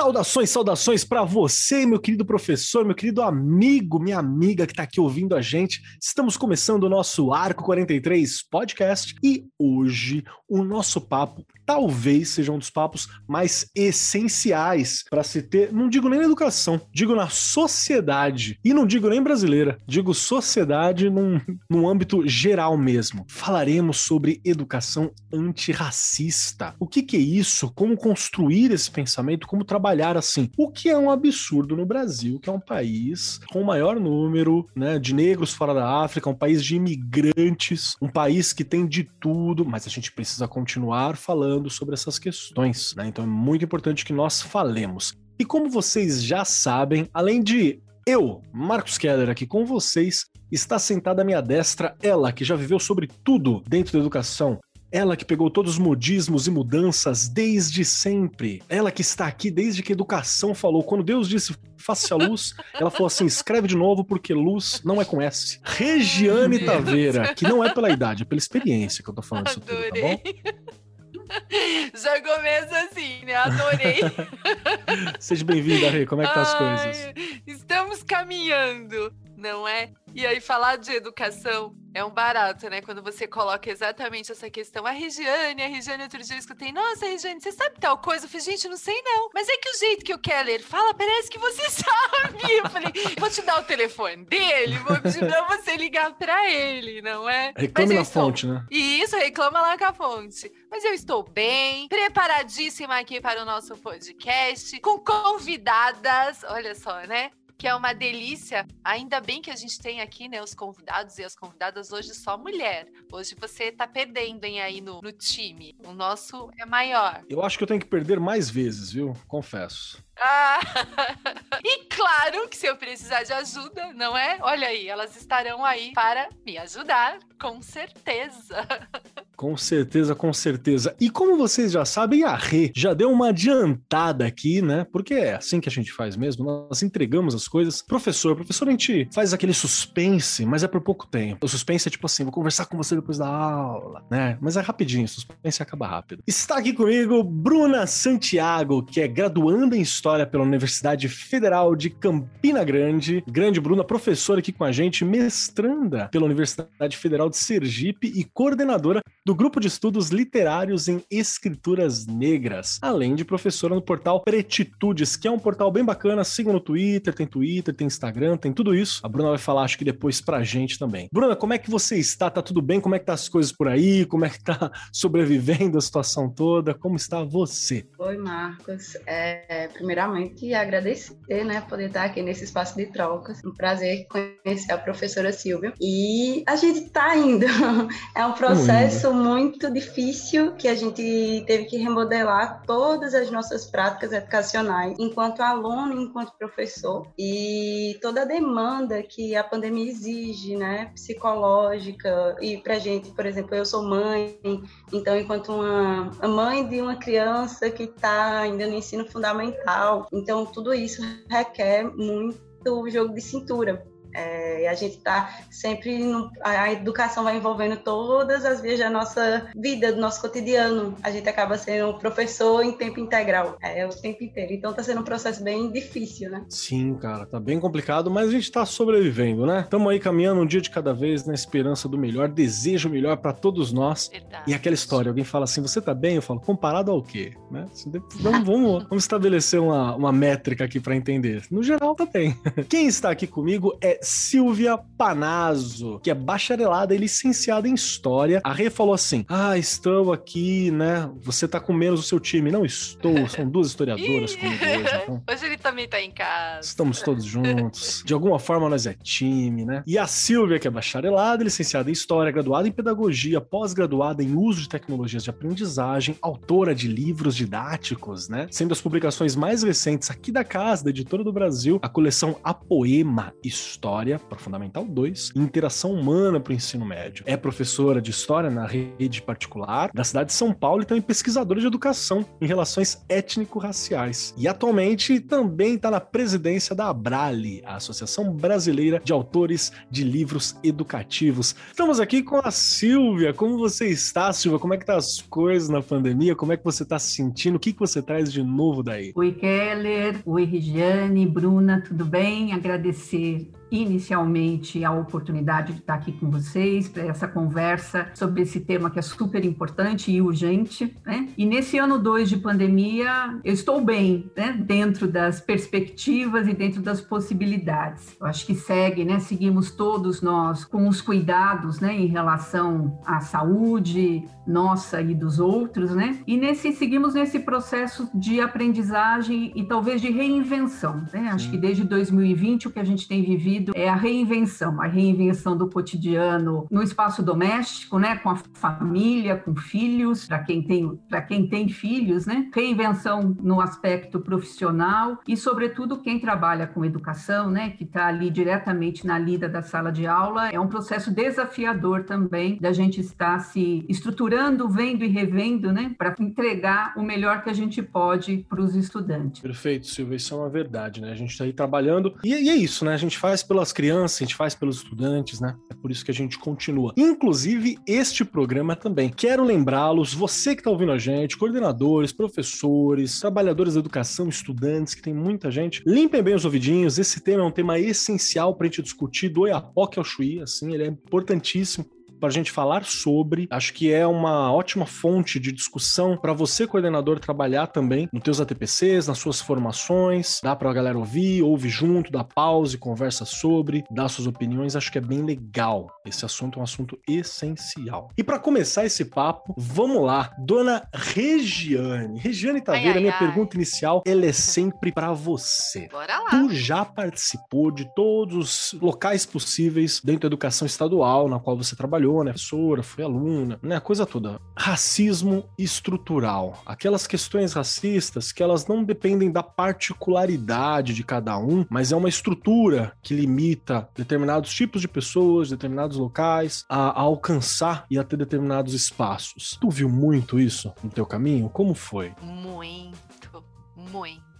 Saudações, saudações para você, meu querido professor, meu querido amigo, minha amiga que está aqui ouvindo a gente. Estamos começando o nosso Arco 43 podcast e hoje o nosso papo talvez seja um dos papos mais essenciais para se ter, não digo nem na educação, digo na sociedade. E não digo nem brasileira, digo sociedade num, num âmbito geral mesmo. Falaremos sobre educação antirracista. O que, que é isso? Como construir esse pensamento? Como trabalhar assim? O que é um absurdo no Brasil, que é um país com o maior número né, de negros fora da África, um país de imigrantes, um país que tem de tudo, mas a gente precisa continuar falando sobre essas questões, né? Então é muito importante que nós falemos. E como vocês já sabem, além de eu, Marcos Keller, aqui com vocês, está sentada à minha destra ela, que já viveu sobre tudo dentro da educação. Ela que pegou todos os modismos e mudanças desde sempre. Ela que está aqui desde que educação falou. Quando Deus disse faça a luz, ela falou assim: escreve de novo porque luz não é com S. Regiane Taveira, que não é pela idade, é pela experiência que eu tô falando isso tudo, tá bom? Já começa assim, né? Adorei. Seja bem-vinda, Rê. Como é que tá as coisas? Estamos caminhando, não é? E aí, falar de educação é um barato, né? Quando você coloca exatamente essa questão. A Regiane, a Regiane, outro dia eu escutei, nossa, Regiane, você sabe tal coisa? Eu falei, gente, não sei não. Mas é que o jeito que o Keller fala, parece que você sabe. Eu falei, vou te dar o telefone dele, vou pedir pra você ligar pra ele, não é? Reclame na estou... fonte, né? Isso, reclama lá com a fonte. Mas eu estou bem, preparadíssima aqui para o nosso podcast, com convidadas, olha só, né? Que é uma delícia. Ainda bem que a gente tem aqui, né, os convidados e as convidadas hoje só mulher. Hoje você tá perdendo hein, aí no, no time. O nosso é maior. Eu acho que eu tenho que perder mais vezes, viu? Confesso. Ah, e claro que se eu precisar de ajuda, não é? Olha aí, elas estarão aí para me ajudar, com certeza. Com certeza, com certeza. E como vocês já sabem, a Rê já deu uma adiantada aqui, né? Porque é assim que a gente faz mesmo, nós entregamos as coisas. Professor, professor, a gente faz aquele suspense, mas é por pouco tempo. O suspense é tipo assim, vou conversar com você depois da aula, né? Mas é rapidinho, o suspense acaba rápido. Está aqui comigo Bruna Santiago, que é graduanda em História pela Universidade Federal de Campina Grande. Grande Bruna, professora aqui com a gente, mestranda pela Universidade Federal de Sergipe e coordenadora do Grupo de Estudos Literários em Escrituras Negras, além de professora no portal Pretitudes, que é um portal bem bacana. Sigam no Twitter, tem Twitter, tem Instagram, tem tudo isso. A Bruna vai falar, acho que depois pra gente também. Bruna, como é que você está? Tá tudo bem? Como é que tá as coisas por aí? Como é que tá sobrevivendo a situação toda? Como está você? Oi, Marcos. É, primeiramente agradecer, né, poder estar aqui nesse espaço de trocas. Um prazer conhecer a professora Silvia. E a gente está indo. É um processo muito difícil que a gente teve que remodelar todas as nossas práticas educacionais, enquanto aluno, enquanto professor, e toda a demanda que a pandemia exige, né, psicológica. E para gente, por exemplo, eu sou mãe, então enquanto uma mãe de uma criança que está ainda no ensino fundamental então, tudo isso requer muito jogo de cintura. É, a gente está sempre. No, a educação vai envolvendo todas as vias da nossa vida, do nosso cotidiano. A gente acaba sendo professor em tempo integral, é o tempo inteiro. Então está sendo um processo bem difícil, né? Sim, cara, tá bem complicado, mas a gente está sobrevivendo, né? Estamos aí caminhando um dia de cada vez na esperança do melhor, desejo melhor para todos nós. Verdade. E aquela história, alguém fala assim: você tá bem? Eu falo, comparado ao quê? Né? Vamos, vamos, vamos estabelecer uma, uma métrica aqui para entender. No geral, tá bem. Quem está aqui comigo é Silvia Panazzo, que é bacharelada e licenciada em História. A Rê falou assim: Ah, estou aqui, né? Você tá com menos o seu time. Não estou, são duas historiadoras comigo hoje. Então... Hoje ele também tá em casa. Estamos todos juntos. De alguma forma, nós é time, né? E a Silvia, que é bacharelada, licenciada em História, graduada em Pedagogia, pós-graduada em Uso de Tecnologias de Aprendizagem, autora de livros didáticos, né? Sendo as publicações mais recentes aqui da casa, da editora do Brasil, a coleção A Poema História História para Fundamental 2 e Interação Humana para o Ensino Médio. É professora de História na rede particular da cidade de São Paulo e também pesquisadora de educação em relações étnico-raciais. E atualmente também está na presidência da Abrali, a Associação Brasileira de Autores de Livros Educativos. Estamos aqui com a Silvia. Como você está, Silvia? Como é que tá as coisas na pandemia? Como é que você está se sentindo? O que, que você traz de novo daí? Oi, Keller. Oi, Regiane, Bruna, tudo bem? Agradecer inicialmente a oportunidade de estar aqui com vocês para essa conversa sobre esse tema que é super importante e urgente. Né? E nesse ano 2 de pandemia, eu estou bem, né? dentro das perspectivas e dentro das possibilidades. Eu acho que segue, né? seguimos todos nós com os cuidados né? em relação à saúde nossa e dos outros, né? e nesse, seguimos nesse processo de aprendizagem e talvez de reinvenção. Né? Acho que desde 2020 o que a gente tem vivido é a reinvenção, a reinvenção do cotidiano no espaço doméstico, né, com a família, com filhos, para quem tem para quem tem filhos, né, reinvenção no aspecto profissional e sobretudo quem trabalha com educação, né, que está ali diretamente na lida da sala de aula, é um processo desafiador também da gente estar se estruturando, vendo e revendo, né, para entregar o melhor que a gente pode para os estudantes. Perfeito, Silvia, isso é uma verdade, né? A gente está aí trabalhando e, e é isso, né? A gente faz pelas crianças, a gente faz pelos estudantes, né? É por isso que a gente continua. Inclusive, este programa também. Quero lembrá-los, você que está ouvindo a gente, coordenadores, professores, trabalhadores da educação, estudantes, que tem muita gente, limpem bem os ouvidinhos. Esse tema é um tema essencial para a gente discutir do Iapoque ao Chuí, assim, ele é importantíssimo para a gente falar sobre. Acho que é uma ótima fonte de discussão para você, coordenador, trabalhar também nos teus ATPCs, nas suas formações. Dá para a galera ouvir, ouve junto, dá pause, conversa sobre, dá suas opiniões. Acho que é bem legal. Esse assunto é um assunto essencial. E para começar esse papo, vamos lá. Dona Regiane. Regiane Taveira, ai, minha ai. pergunta inicial, ela é sempre para você. Bora lá. Tu já participou de todos os locais possíveis dentro da educação estadual na qual você trabalhou trabalhou, né? Professora, foi aluna, né? A coisa toda. Racismo estrutural. Aquelas questões racistas que elas não dependem da particularidade de cada um, mas é uma estrutura que limita determinados tipos de pessoas, determinados locais a, a alcançar e a ter determinados espaços. Tu viu muito isso no teu caminho? Como foi? Muito, muito.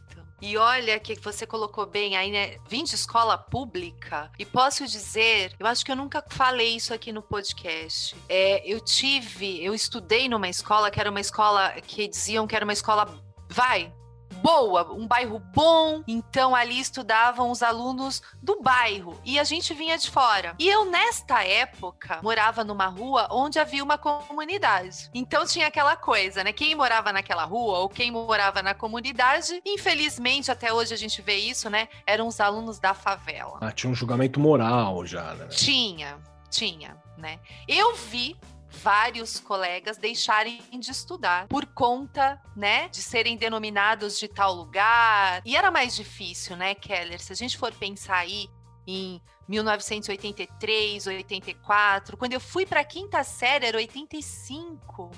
E olha que você colocou bem aí, né? Vim de escola pública e posso dizer, eu acho que eu nunca falei isso aqui no podcast. É, eu tive, eu estudei numa escola que era uma escola que diziam que era uma escola vai, boa, um bairro bom. Então ali estudavam os alunos do bairro e a gente vinha de fora. E eu nesta época morava numa rua onde havia uma comunidade. Então tinha aquela coisa, né? Quem morava naquela rua ou quem morava na comunidade, infelizmente até hoje a gente vê isso, né? Eram os alunos da favela. Ah, tinha um julgamento moral já, né? Tinha, tinha, né? Eu vi vários colegas deixarem de estudar por conta, né, de serem denominados de tal lugar. E era mais difícil, né, Keller? Se a gente for pensar aí em 1983, 84, quando eu fui para a quinta série era 85.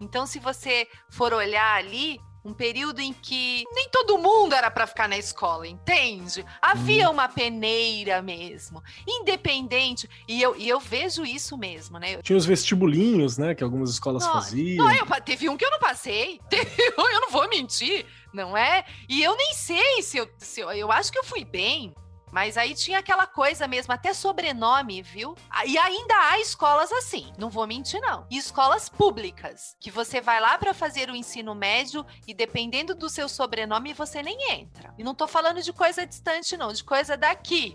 Então, se você for olhar ali, um período em que nem todo mundo era para ficar na escola, entende? Havia hum. uma peneira mesmo, independente, e eu, e eu vejo isso mesmo, né? Tinha os vestibulinhos, né, que algumas escolas não, faziam. Não, eu, teve um que eu não passei, teve um, eu não vou mentir, não é? E eu nem sei se eu, se eu, eu acho que eu fui bem, mas aí tinha aquela coisa mesmo, até sobrenome, viu? E ainda há escolas assim, não vou mentir não. E escolas públicas, que você vai lá para fazer o ensino médio e dependendo do seu sobrenome você nem entra. E não tô falando de coisa distante não, de coisa daqui,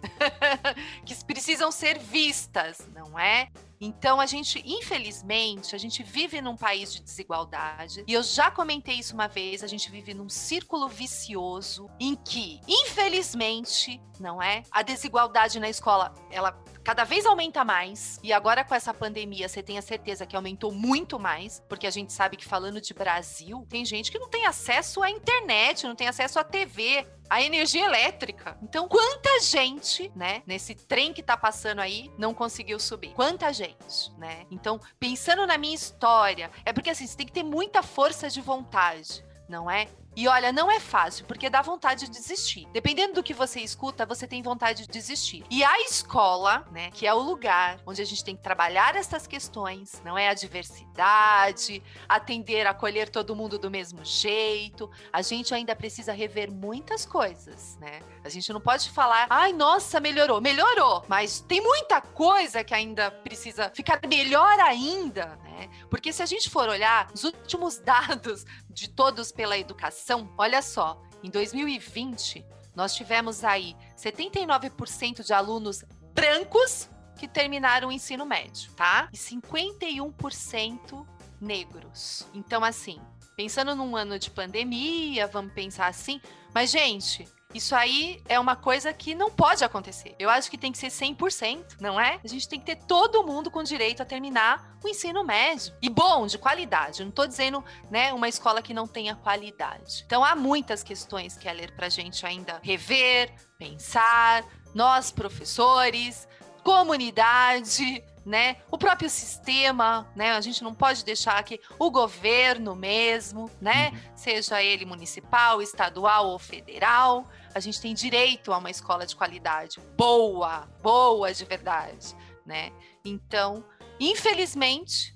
que precisam ser vistas, não é? Então a gente, infelizmente, a gente vive num país de desigualdade. E eu já comentei isso uma vez, a gente vive num círculo vicioso em que, infelizmente, não é? A desigualdade na escola, ela cada vez aumenta mais. E agora com essa pandemia, você tem a certeza que aumentou muito mais, porque a gente sabe que falando de Brasil, tem gente que não tem acesso à internet, não tem acesso à TV, a energia elétrica. Então, quanta gente, né, nesse trem que tá passando aí, não conseguiu subir? Quanta gente, né? Então, pensando na minha história, é porque assim, você tem que ter muita força de vontade não é? E olha, não é fácil, porque dá vontade de desistir. Dependendo do que você escuta, você tem vontade de desistir. E a escola, né, que é o lugar onde a gente tem que trabalhar essas questões, não é a diversidade, atender, acolher todo mundo do mesmo jeito. A gente ainda precisa rever muitas coisas, né? A gente não pode falar, ai, nossa, melhorou. Melhorou, mas tem muita coisa que ainda precisa ficar melhor ainda, né? Porque se a gente for olhar os últimos dados de todos pela educação, olha só, em 2020, nós tivemos aí 79% de alunos brancos que terminaram o ensino médio, tá? E 51% negros. Então, assim, pensando num ano de pandemia, vamos pensar assim, mas, gente, isso aí é uma coisa que não pode acontecer. Eu acho que tem que ser 100%, não é? A gente tem que ter todo mundo com direito a terminar o ensino médio. E bom, de qualidade. Eu não tô dizendo, né, uma escola que não tenha qualidade. Então há muitas questões que é ler pra gente ainda rever, pensar, nós professores, comunidade, né? O próprio sistema, né? A gente não pode deixar que o governo mesmo, né? Uhum. Seja ele municipal, estadual ou federal, a gente tem direito a uma escola de qualidade boa, boa de verdade, né? Então, infelizmente,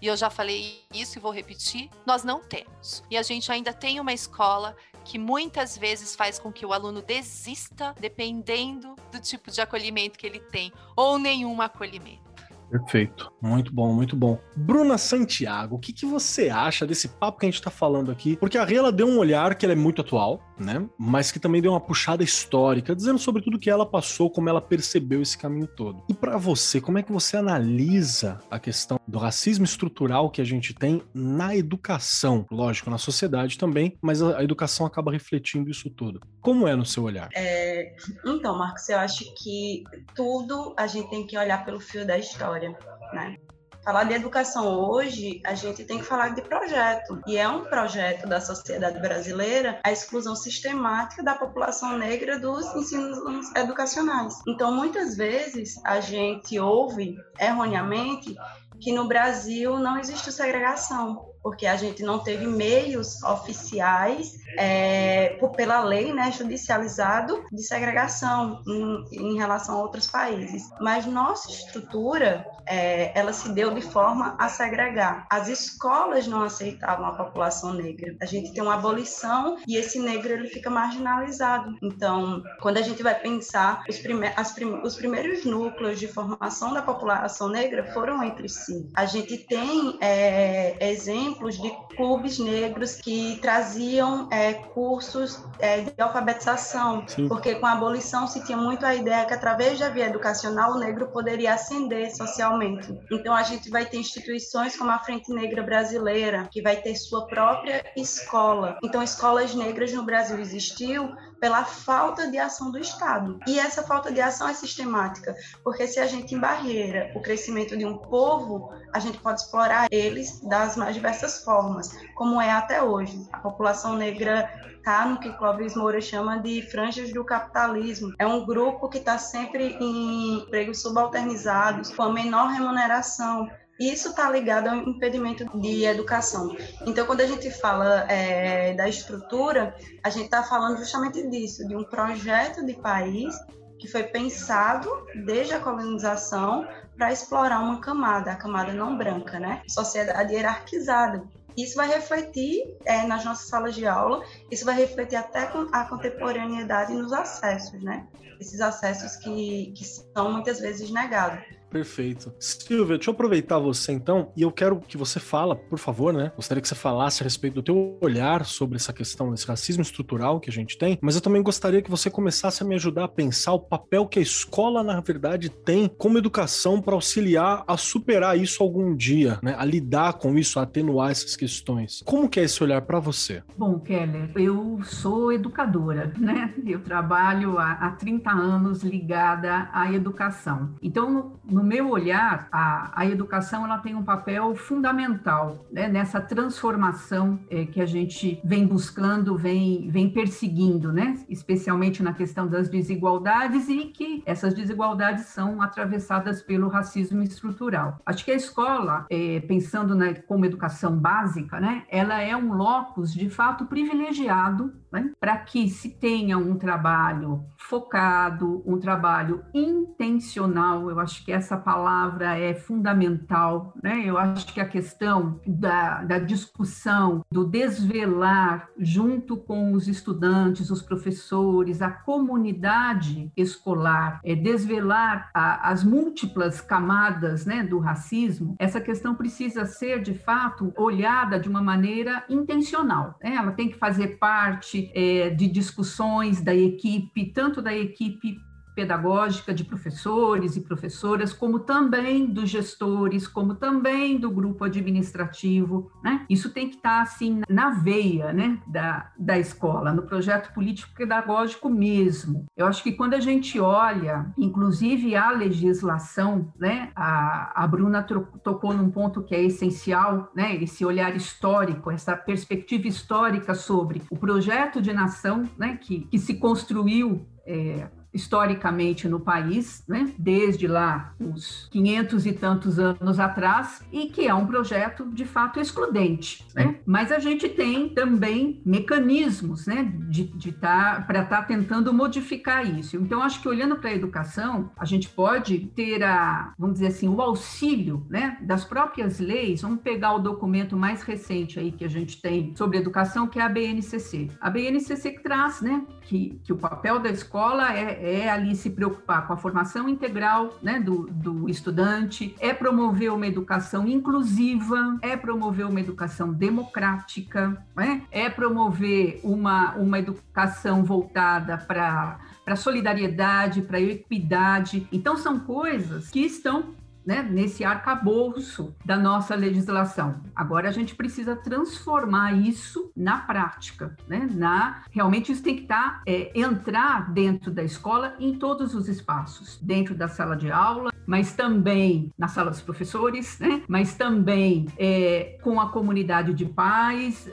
e eu já falei isso e vou repetir, nós não temos. E a gente ainda tem uma escola que muitas vezes faz com que o aluno desista dependendo do tipo de acolhimento que ele tem ou nenhum acolhimento. Perfeito. Muito bom, muito bom. Bruna Santiago, o que, que você acha desse papo que a gente tá falando aqui? Porque a Rê, ela deu um olhar que é muito atual, né? Mas que também deu uma puxada histórica, dizendo sobre tudo que ela passou, como ela percebeu esse caminho todo. E para você, como é que você analisa a questão do racismo estrutural que a gente tem na educação? Lógico, na sociedade também, mas a educação acaba refletindo isso tudo. Como é no seu olhar? É... Então, Marcos, eu acho que tudo a gente tem que olhar pelo fio da história né? Falar de educação hoje, a gente tem que falar de projeto. E é um projeto da sociedade brasileira a exclusão sistemática da população negra dos ensinos educacionais. Então, muitas vezes, a gente ouve erroneamente que no Brasil não existe segregação porque a gente não teve meios oficiais é, por, pela lei, né, judicializado de segregação em, em, relação a outros países. Mas nossa estrutura, é, ela se deu de forma a segregar. As escolas não aceitavam a população negra. A gente tem uma abolição e esse negro ele fica marginalizado. Então, quando a gente vai pensar, os, prime prim os primeiros núcleos de formação da população negra foram entre si. A gente tem é, exemplos exemplos de clubes negros que traziam é, cursos é, de alfabetização, Sim. porque com a abolição se tinha muito a ideia que através da via educacional o negro poderia ascender socialmente. Então a gente vai ter instituições como a Frente Negra Brasileira, que vai ter sua própria escola. Então escolas negras no Brasil existiu pela falta de ação do Estado. E essa falta de ação é sistemática, porque se a gente embarreira o crescimento de um povo, a gente pode explorar eles das mais diversas formas, como é até hoje. A população negra está no que Clóvis Moura chama de franjas do capitalismo. É um grupo que está sempre em empregos subalternizados, com a menor remuneração, isso está ligado ao impedimento de educação. Então, quando a gente fala é, da estrutura, a gente está falando justamente disso, de um projeto de país que foi pensado desde a colonização para explorar uma camada, a camada não branca, né? Sociedade hierarquizada. Isso vai refletir é, nas nossas salas de aula, isso vai refletir até a contemporaneidade nos acessos, né? Esses acessos que, que são muitas vezes negados. Perfeito. Silvia, deixa eu aproveitar você então, e eu quero que você fala, por favor, né? Gostaria que você falasse a respeito do teu olhar sobre essa questão desse racismo estrutural que a gente tem, mas eu também gostaria que você começasse a me ajudar a pensar o papel que a escola, na verdade, tem como educação para auxiliar a superar isso algum dia, né? A lidar com isso, a atenuar essas questões. Como que é esse olhar para você? Bom, Keller, eu sou educadora, né? Eu trabalho há, há 30 anos ligada à educação. Então, no meu olhar, a, a educação ela tem um papel fundamental né, nessa transformação é, que a gente vem buscando, vem, vem perseguindo, né? especialmente na questão das desigualdades e que essas desigualdades são atravessadas pelo racismo estrutural. Acho que a escola, é, pensando na, como educação básica, né, ela é um locus de fato privilegiado né, para que se tenha um trabalho focado, um trabalho intencional. Eu acho que essa palavra é fundamental. Né? Eu acho que a questão da, da discussão, do desvelar, junto com os estudantes, os professores, a comunidade escolar, é desvelar a, as múltiplas camadas né, do racismo, essa questão precisa ser, de fato, olhada de uma maneira intencional. Né? Ela tem que fazer parte é, de discussões da equipe, tanto da equipe pedagógica de professores e professoras, como também dos gestores, como também do grupo administrativo, né? Isso tem que estar assim na veia, né, da, da escola, no projeto político pedagógico mesmo. Eu acho que quando a gente olha, inclusive a legislação, né, a, a Bruna tocou num ponto que é essencial, né, esse olhar histórico, essa perspectiva histórica sobre o projeto de nação, né, que, que se construiu é, historicamente no país, né, desde lá os 500 e tantos anos atrás, e que é um projeto de fato excludente. Né? Mas a gente tem também mecanismos né, de, de tá, para estar tá tentando modificar isso. Então, acho que olhando para a educação, a gente pode ter a, vamos dizer assim, o auxílio né, das próprias leis. Vamos pegar o documento mais recente aí que a gente tem sobre educação, que é a BNCC. A BNCC que traz né, que, que o papel da escola é é ali se preocupar com a formação integral né, do, do estudante, é promover uma educação inclusiva, é promover uma educação democrática, né, é promover uma, uma educação voltada para para solidariedade, para equidade. Então são coisas que estão né, nesse arcabouço da nossa legislação. Agora a gente precisa transformar isso na prática, né? Na realmente isso tem que estar tá, é, entrar dentro da escola em todos os espaços, dentro da sala de aula, mas também na sala dos professores, né? Mas também é, com a comunidade de pais,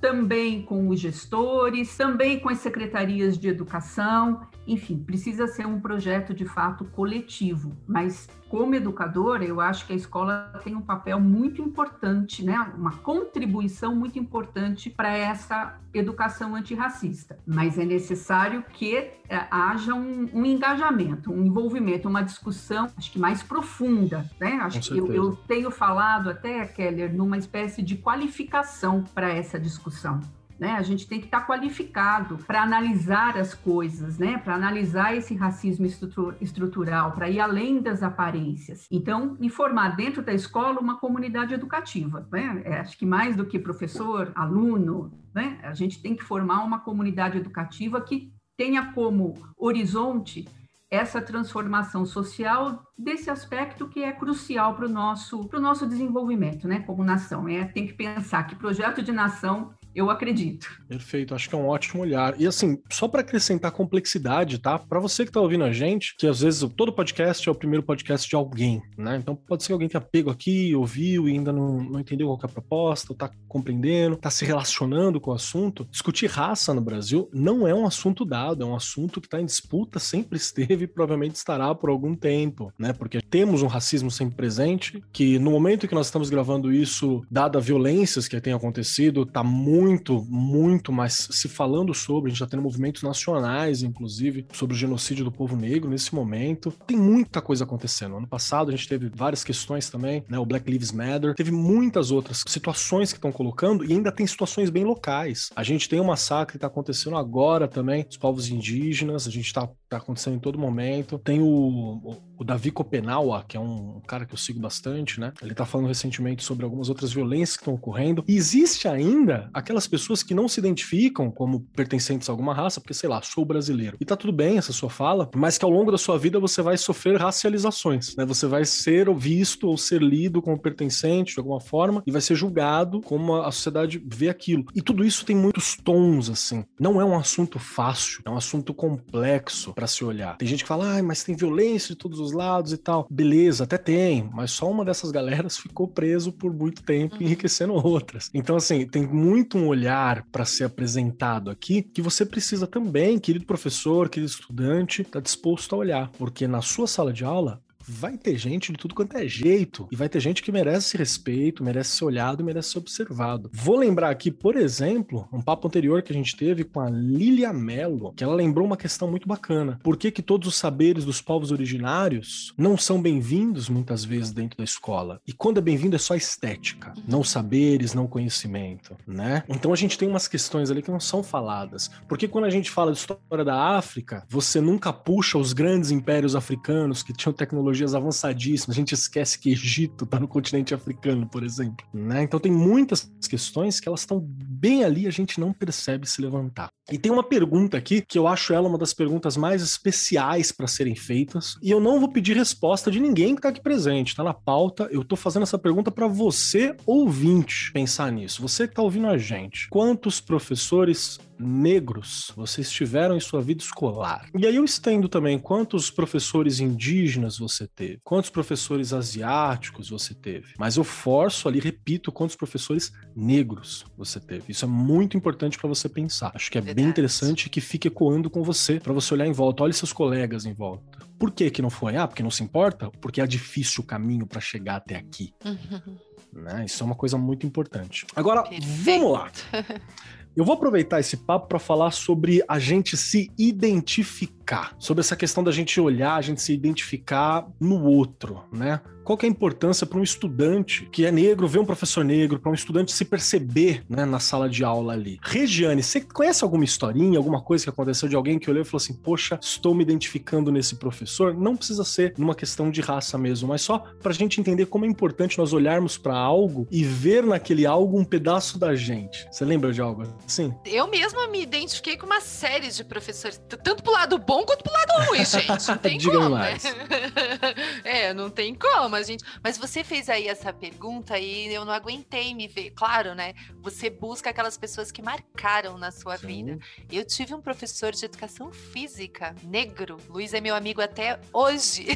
também com os gestores, também com as secretarias de educação enfim, precisa ser um projeto de fato coletivo, mas como educadora, eu acho que a escola tem um papel muito importante, né? uma contribuição muito importante para essa educação antirracista. Mas é necessário que é, haja um, um, engajamento, um envolvimento, uma discussão, acho que mais profunda. Né? Acho que eu, eu tenho falado até, Keller, numa espécie de qualificação para essa discussão. Né? A gente tem que estar qualificado para analisar as coisas, né? Para analisar esse racismo estrutural, para ir além das aparências. Então, informar dentro da escola uma comunidade educativa. Né? É, acho que mais do que professor, aluno, né? A gente tem que formar uma comunidade educativa que tenha como horizonte essa transformação social desse aspecto que é crucial para o nosso, nosso desenvolvimento, né, como nação. É, tem que pensar que projeto de nação eu acredito. Perfeito, acho que é um ótimo olhar. E assim, só para acrescentar complexidade, tá? Para você que tá ouvindo a gente, que às vezes todo podcast é o primeiro podcast de alguém, né? Então pode ser que alguém tenha pego aqui, ouviu e ainda não, não entendeu qual é a proposta, ou tá compreendendo, tá se relacionando com o assunto. Discutir raça no Brasil não é um assunto dado, é um assunto que está em disputa, sempre esteve e provavelmente estará por algum tempo, né? Porque temos um racismo sempre presente, que no momento que nós estamos gravando isso, dada violências que tem acontecido, tá muito muito, muito mais se falando sobre, a gente já tá tendo movimentos nacionais, inclusive, sobre o genocídio do povo negro nesse momento. Tem muita coisa acontecendo. Ano passado a gente teve várias questões também, né? O Black Lives Matter, teve muitas outras situações que estão colocando e ainda tem situações bem locais. A gente tem um massacre que tá acontecendo agora também, os povos indígenas, a gente tá, tá acontecendo em todo momento. Tem o, o Davi Copenaua, que é um, cara que eu sigo bastante, né? Ele tá falando recentemente sobre algumas outras violências que estão ocorrendo. E existe ainda aquela aquelas pessoas que não se identificam como pertencentes a alguma raça, porque sei lá, sou brasileiro. E tá tudo bem essa sua fala, mas que ao longo da sua vida você vai sofrer racializações, né? Você vai ser visto ou ser lido como pertencente de alguma forma e vai ser julgado como a sociedade vê aquilo. E tudo isso tem muitos tons assim. Não é um assunto fácil, é um assunto complexo. para se olhar. Tem gente que fala, ah, mas tem violência de todos os lados e tal. Beleza, até tem, mas só uma dessas galeras ficou preso por muito tempo, uhum. enriquecendo outras. Então, assim, tem muito um olhar para ser apresentado aqui que você precisa também, querido professor, querido estudante, estar tá disposto a olhar, porque na sua sala de aula vai ter gente de tudo quanto é jeito. E vai ter gente que merece respeito, merece ser olhado, merece ser observado. Vou lembrar aqui, por exemplo, um papo anterior que a gente teve com a Lilia Mello, que ela lembrou uma questão muito bacana. Por que, que todos os saberes dos povos originários não são bem-vindos muitas vezes dentro da escola? E quando é bem-vindo é só estética, não saberes, não conhecimento, né? Então a gente tem umas questões ali que não são faladas. Porque quando a gente fala de história da África, você nunca puxa os grandes impérios africanos que tinham tecnologia tecnologias avançadíssimas. A gente esquece que Egito está no continente africano, por exemplo. Né? Então tem muitas questões que elas estão bem ali, a gente não percebe se levantar. E tem uma pergunta aqui que eu acho ela uma das perguntas mais especiais para serem feitas. E eu não vou pedir resposta de ninguém que está aqui presente, está na pauta. Eu estou fazendo essa pergunta para você, ouvinte, pensar nisso. Você que está ouvindo a gente. Quantos professores negros vocês tiveram em sua vida escolar? E aí eu estendo também quantos professores indígenas você teve, quantos professores asiáticos você teve. Mas eu forço ali, repito, quantos professores negros você teve. Isso é muito importante para você pensar. Acho que é Verdade. bem interessante que fique ecoando com você, para você olhar em volta. Olhe seus colegas em volta. Por que que não foi? Ah, porque não se importa? Porque é difícil o caminho para chegar até aqui. Uhum. Né? Isso é uma coisa muito importante. Agora, Perfeito. vamos lá. Eu vou aproveitar esse papo para falar sobre a gente se identificar, sobre essa questão da gente olhar, a gente se identificar no outro, né? Qual que é a importância para um estudante que é negro ver um professor negro, para um estudante se perceber né, na sala de aula ali? Regiane, você conhece alguma historinha, alguma coisa que aconteceu de alguém que olhou e falou assim: Poxa, estou me identificando nesse professor? Não precisa ser numa questão de raça mesmo, mas só para a gente entender como é importante nós olharmos para algo e ver naquele algo um pedaço da gente. Você lembra de algo assim? Eu mesma me identifiquei com uma série de professores, tanto pro lado bom quanto pro lado ruim, gente. Não tem Diga como. Né? Mais. Né? é, não tem como mas gente. Mas você fez aí essa pergunta e eu não aguentei me ver. Claro, né? Você busca aquelas pessoas que marcaram na sua Sim. vida. Eu tive um professor de educação física, negro. Luiz é meu amigo até hoje.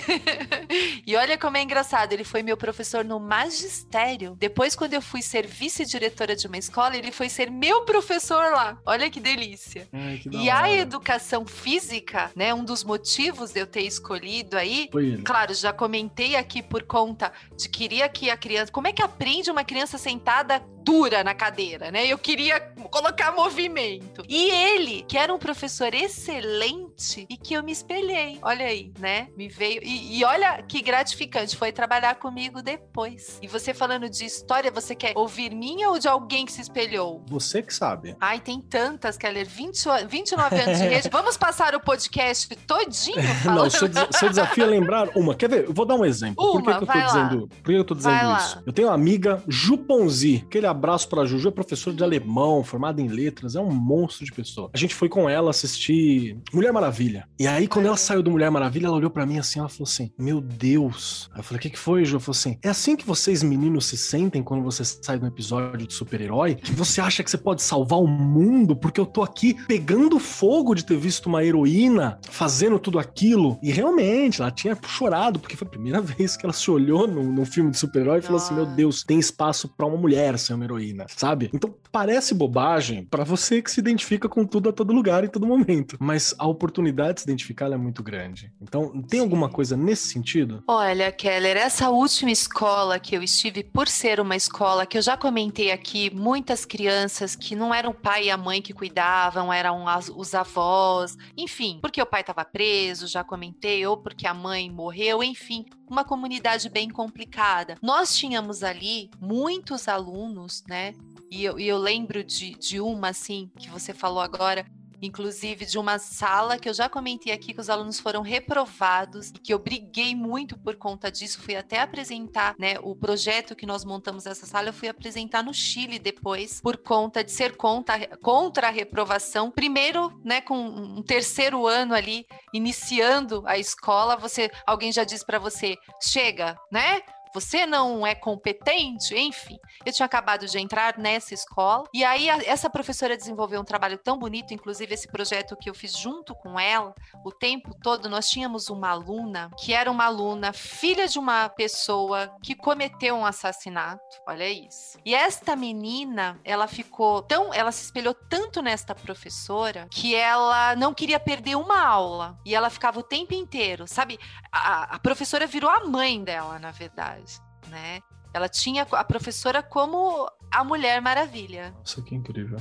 e olha como é engraçado. Ele foi meu professor no magistério. Depois, quando eu fui ser vice-diretora de uma escola, ele foi ser meu professor lá. Olha que delícia. Ai, que e a educação física, né? Um dos motivos de eu ter escolhido aí. Claro, já comentei aqui por conta de queria que a criança. Como é que aprende uma criança sentada dura na cadeira, né? Eu queria colocar movimento. E ele, que era um professor excelente e que eu me espelhei. Olha aí, né? Me veio. E, e olha que gratificante foi trabalhar comigo depois. E você falando de história, você quer ouvir minha ou de alguém que se espelhou? Você que sabe. Ai, tem tantas, Keller. 20, 29 anos de rede. Vamos passar o podcast todinho falando. Não, seu, seu desafio é lembrar uma. Quer ver? Eu vou dar um exemplo. Uma, por que, que eu tô lá. dizendo, por que eu tô dizendo isso? Eu tenho uma amiga, Juponzi, que ele abraço pra Juju, é professora de alemão, formada em letras, é um monstro de pessoa. A gente foi com ela assistir Mulher Maravilha. E aí, quando ela saiu do Mulher Maravilha, ela olhou para mim assim, ela falou assim, meu Deus. Aí eu falei, o que, que foi, Ju? Ela falou assim, é assim que vocês meninos se sentem quando você sai de um episódio de super-herói? Que você acha que você pode salvar o mundo porque eu tô aqui pegando fogo de ter visto uma heroína fazendo tudo aquilo. E realmente, ela tinha chorado, porque foi a primeira vez que ela se olhou no, filme de super-herói e falou assim, meu Deus, tem espaço para uma mulher ser uma heroína sabe? Então parece bobagem para você que se identifica com tudo a todo lugar em todo momento, mas a oportunidade de se identificar é muito grande. Então, tem Sim. alguma coisa nesse sentido? Olha, Keller, essa última escola que eu estive, por ser uma escola que eu já comentei aqui, muitas crianças que não eram o pai e a mãe que cuidavam, eram as, os avós, enfim, porque o pai estava preso, já comentei, ou porque a mãe morreu, enfim, uma comunidade bem complicada. Nós tínhamos ali muitos alunos, né? E eu, e eu lembro de, de uma, assim, que você falou agora, inclusive de uma sala que eu já comentei aqui que os alunos foram reprovados e que eu briguei muito por conta disso, fui até apresentar, né, o projeto que nós montamos nessa sala, eu fui apresentar no Chile depois por conta de ser contra, contra a reprovação. Primeiro, né, com um terceiro ano ali iniciando a escola, você alguém já diz para você, chega, né? Você não é competente, enfim. Eu tinha acabado de entrar nessa escola e aí a, essa professora desenvolveu um trabalho tão bonito, inclusive esse projeto que eu fiz junto com ela, o tempo todo nós tínhamos uma aluna que era uma aluna filha de uma pessoa que cometeu um assassinato. Olha isso. E esta menina, ela ficou tão, ela se espelhou tanto nesta professora que ela não queria perder uma aula e ela ficava o tempo inteiro, sabe? A, a professora virou a mãe dela, na verdade, né? Ela tinha a professora como a Mulher Maravilha. Nossa, que incrível.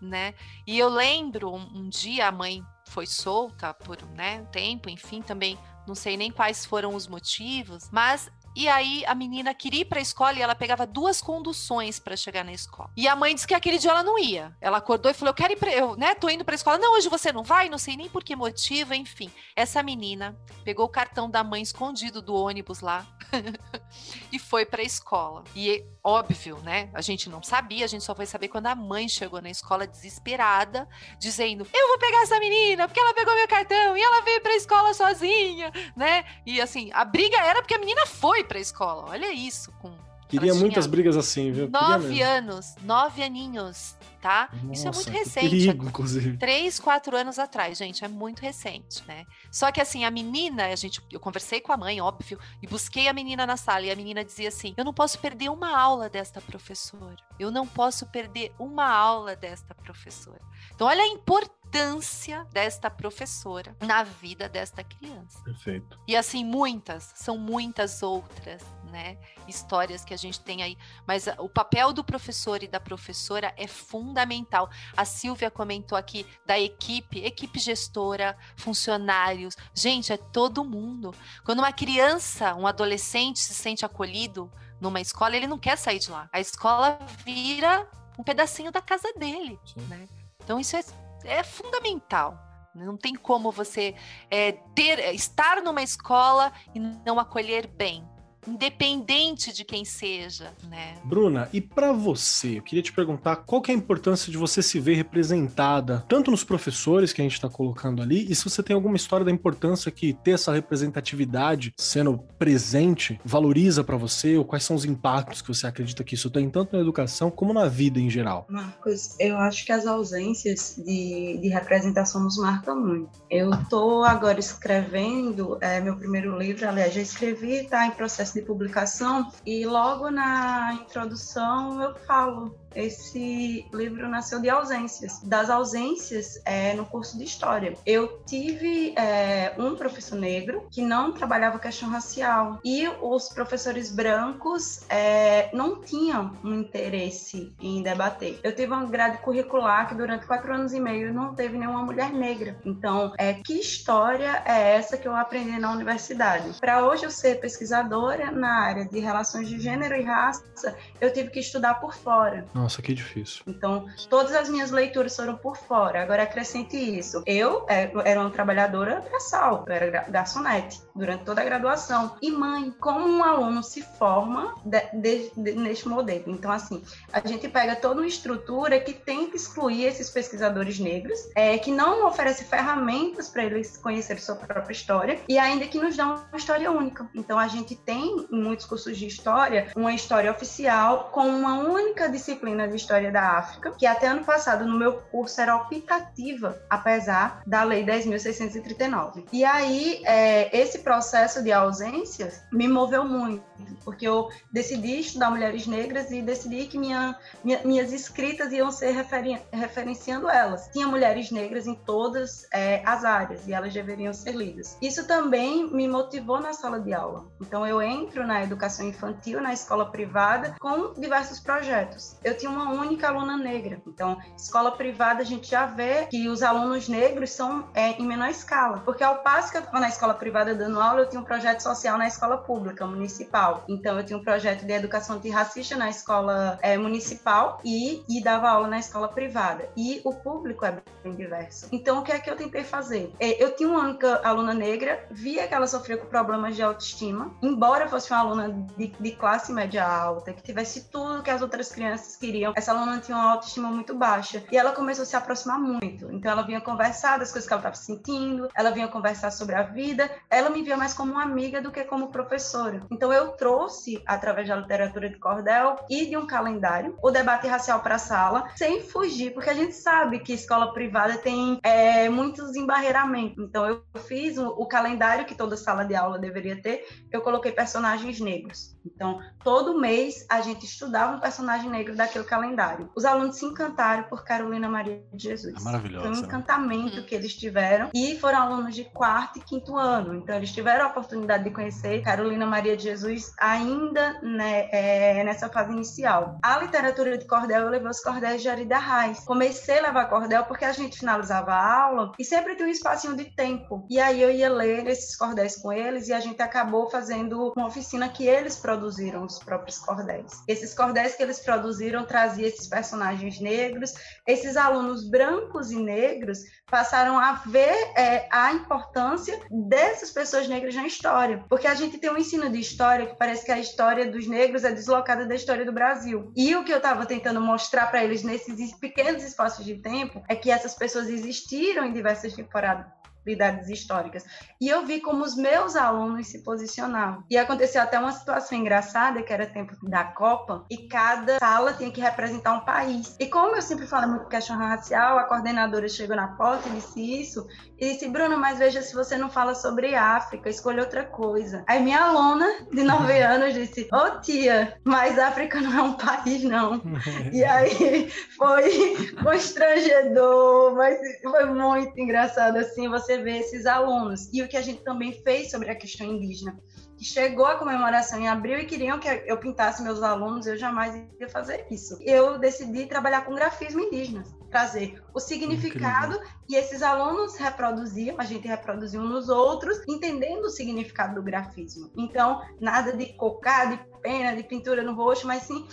Né? E eu lembro um, um dia a mãe foi solta por né, um tempo, enfim, também não sei nem quais foram os motivos, mas e aí a menina queria ir para a escola e ela pegava duas conduções para chegar na escola. E a mãe disse que aquele dia ela não ia. Ela acordou e falou: "Eu quero ir pra, eu, né, tô indo para a escola". "Não, hoje você não vai". Não sei nem por que motivo, enfim. Essa menina pegou o cartão da mãe escondido do ônibus lá e foi para a escola. E óbvio, né? A gente não sabia, a gente só foi saber quando a mãe chegou na escola desesperada, dizendo: "Eu vou pegar essa menina porque ela pegou meu cartão e ela veio para a escola sozinha", né? E assim, a briga era porque a menina foi pra escola. Olha isso. Com, Queria muitas brigas assim, viu? Nove anos, nove aninhos, tá? Nossa, isso é muito recente. Perigo, inclusive. Três, quatro anos atrás, gente, é muito recente, né? Só que assim, a menina, a gente, eu conversei com a mãe, óbvio, e busquei a menina na sala, e a menina dizia assim: eu não posso perder uma aula desta professora. Eu não posso perder uma aula desta professora. Então, olha a importância desta professora na vida desta criança. Perfeito. E assim, muitas, são muitas outras, né? Histórias que a gente tem aí. Mas o papel do professor e da professora é fundamental. A Silvia comentou aqui da equipe, equipe gestora, funcionários. Gente, é todo mundo. Quando uma criança, um adolescente se sente acolhido numa escola, ele não quer sair de lá. A escola vira um pedacinho da casa dele, né? Então isso é, é fundamental. Não tem como você é, ter, estar numa escola e não acolher bem independente de quem seja, né? Bruna, e para você, eu queria te perguntar qual que é a importância de você se ver representada, tanto nos professores que a gente está colocando ali, e se você tem alguma história da importância que ter essa representatividade sendo presente valoriza para você, ou quais são os impactos que você acredita que isso tem, tanto na educação como na vida em geral? Marcos, eu acho que as ausências de, de representação nos marcam muito. Eu tô agora escrevendo é, meu primeiro livro, aliás, já escrevi, tá em processo de publicação e logo na introdução eu falo esse livro nasceu de ausências, das ausências é, no curso de História. Eu tive é, um professor negro que não trabalhava questão racial e os professores brancos é, não tinham um interesse em debater. Eu tive uma grade curricular que durante quatro anos e meio não teve nenhuma mulher negra. Então, é, que história é essa que eu aprendi na universidade? Para hoje eu ser pesquisadora na área de relações de gênero e raça, eu tive que estudar por fora. Nossa, que difícil. Então, todas as minhas leituras foram por fora. Agora, acrescente isso. Eu é, era uma trabalhadora braçal, eu era garçonete durante toda a graduação. E mãe, como um aluno se forma de, de, de, neste modelo? Então, assim, a gente pega toda uma estrutura que tenta excluir esses pesquisadores negros, é, que não oferece ferramentas para eles conhecerem sua própria história e ainda que nos dão uma história única. Então, a gente tem, em muitos cursos de história, uma história oficial com uma única disciplina de História da África, que até ano passado no meu curso era optativa, apesar da Lei 10.639. E aí, é, esse processo de ausências me moveu muito, porque eu decidi estudar mulheres negras e decidi que minha, minha, minhas escritas iam ser referen referenciando elas. Tinha mulheres negras em todas é, as áreas e elas deveriam ser lidas. Isso também me motivou na sala de aula. Então, eu entro na educação infantil, na escola privada, com diversos projetos. Eu tinha uma única aluna negra. Então, escola privada, a gente já vê que os alunos negros são é, em menor escala. Porque ao passo que eu estava na escola privada dando aula, eu tinha um projeto social na escola pública, municipal. Então, eu tinha um projeto de educação antirracista na escola é, municipal e, e dava aula na escola privada. E o público é bem diverso. Então, o que é que eu tentei fazer? É, eu tinha uma única aluna negra, via que ela sofria com problemas de autoestima, embora fosse uma aluna de, de classe média alta, que tivesse tudo que as outras crianças queriam. Essa aluna tinha uma autoestima muito baixa e ela começou a se aproximar muito. Então ela vinha conversar das coisas que ela estava sentindo, ela vinha conversar sobre a vida. Ela me via mais como uma amiga do que como professora. Então eu trouxe através da literatura de cordel e de um calendário o debate racial para a sala, sem fugir, porque a gente sabe que escola privada tem é, muitos embarreiramentos. Então eu fiz o, o calendário que toda sala de aula deveria ter, eu coloquei personagens negros. Então, todo mês a gente estudava um personagem negro daquele calendário. Os alunos se encantaram por Carolina Maria de Jesus. É maravilhoso. Foi um encantamento que eles tiveram e foram alunos de quarto e quinto ano. Então, eles tiveram a oportunidade de conhecer Carolina Maria de Jesus ainda né, é, nessa fase inicial. A literatura de cordel, eu levei os cordéis de Arida Reis. Comecei a levar cordel porque a gente finalizava a aula e sempre tinha um espacinho de tempo. E aí eu ia ler esses cordéis com eles e a gente acabou fazendo uma oficina que eles produziram os próprios cordéis. Esses cordéis que eles produziram traziam esses personagens negros, esses alunos brancos e negros passaram a ver é, a importância dessas pessoas negras na história, porque a gente tem um ensino de história parece que a história dos negros é deslocada da história do Brasil. E o que eu estava tentando mostrar para eles nesses pequenos espaços de tempo é que essas pessoas existiram em diversas temporadas realidades históricas. E eu vi como os meus alunos se posicionavam. E aconteceu até uma situação engraçada, que era tempo da Copa, e cada sala tinha que representar um país. E como eu sempre falo muito questão racial, a coordenadora chegou na porta e disse isso, e disse, Bruno, mas veja se você não fala sobre África, escolha outra coisa. Aí minha aluna, de nove anos, disse, ô oh, tia, mas África não é um país, não. e aí foi constrangedor, mas foi muito engraçado, assim, você ver esses alunos. E o que a gente também fez sobre a questão indígena, que chegou a comemoração em abril e queriam que eu pintasse meus alunos, eu jamais ia fazer isso. Eu decidi trabalhar com grafismo indígena, trazer o significado Incrível. e esses alunos reproduziam, a gente reproduziu nos outros, entendendo o significado do grafismo. Então, nada de cocar, de pena, de pintura no rosto, mas sim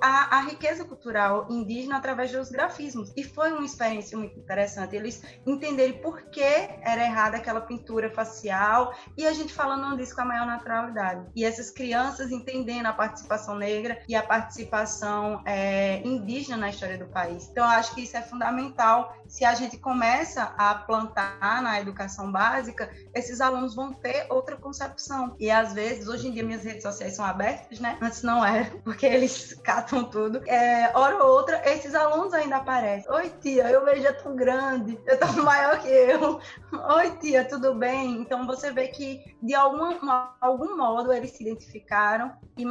a, a, riqueza cultural indígena através dos grafismos. E foi uma experiência muito interessante. Eles entenderem por que era errada aquela pintura facial e a gente falando disso com a maior naturalidade. E essas crianças entendendo a participação negra e a participação é, indígena na história do país. Então, eu acho que isso é fundamental. Se a gente começa a plantar na educação básica, esses alunos vão ter outra concepção. E às vezes, hoje em dia, minhas redes sociais são abertas, né? Antes não era, porque eles catam tudo. É, hora ou outra, esses alunos ainda aparecem. Oi, tia, eu vejo tão grande, eu tô maior que eu. Oi, tia, tudo bem? Então você vê que de alguma, algum modo eles se identificaram e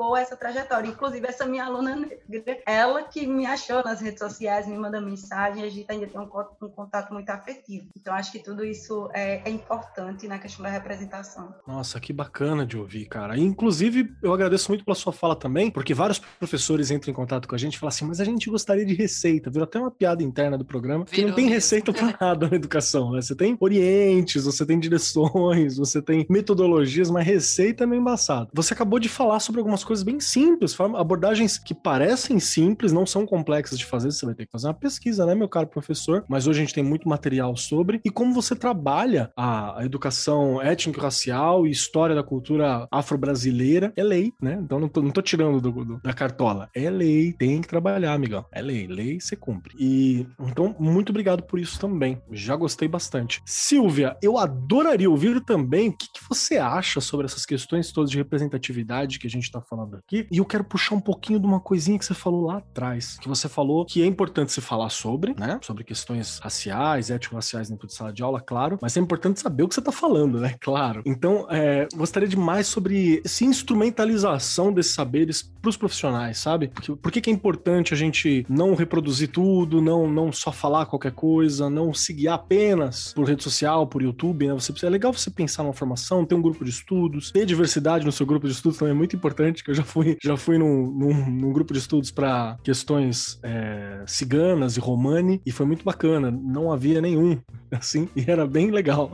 marcou essa trajetória. Inclusive, essa minha aluna negra, ela que me achou nas redes sociais, me manda mensagem, a gente ainda tem um, um contato muito afetivo. Então, acho que tudo isso é, é importante na questão da representação. Nossa, que bacana de ouvir, cara. Inclusive, eu agradeço muito pela sua fala também, porque vários professores entram em contato com a gente e falam assim, mas a gente gostaria de receita. Virou até uma piada interna do programa, que não tem mesmo. receita para nada na educação, né? Você tem orientes, você tem direções, você tem metodologias, mas receita é meio embaçado. Você acabou de falar sobre algumas coisas bem simples, abordagens que parecem simples, não são complexas de fazer, você vai ter que fazer uma pesquisa, né, meu caro professor? Mas hoje a gente tem muito material sobre. E como você trabalha a, educação étnico-racial e história da cultura afro-brasileira, é lei, né? Então não tô, não tô tirando do, do, da cartola. É lei, tem que trabalhar, amigão. É lei, lei você cumpre. E então, muito obrigado por isso também. Já gostei bastante. Silvia, eu adoraria ouvir também o que, que você acha sobre essas questões todas de representatividade que a gente tá falando aqui. E eu quero puxar um pouquinho de uma coisinha que você falou lá atrás, que você falou que é importante se falar sobre, né? Sobre questões raciais, étnico-raciais dentro de sala de aula, claro, mas é importante saber o que você tá falando, né? Claro. Então, é, gostaria de mais sobre essa instrumentalização desses saberes para os profissionais, sabe? Porque, por que, que é importante a gente não reproduzir tudo, não, não só falar qualquer coisa, não se guiar apenas por rede social, por YouTube, né? Você, é legal você pensar numa formação, ter um grupo de estudos, ter diversidade no seu grupo de estudos também é muito importante, que eu já fui, já fui num, num, num grupo de estudos para questões é, ciganas e romani, e foi muito bacana, não havia nenhum, assim, e era bem legal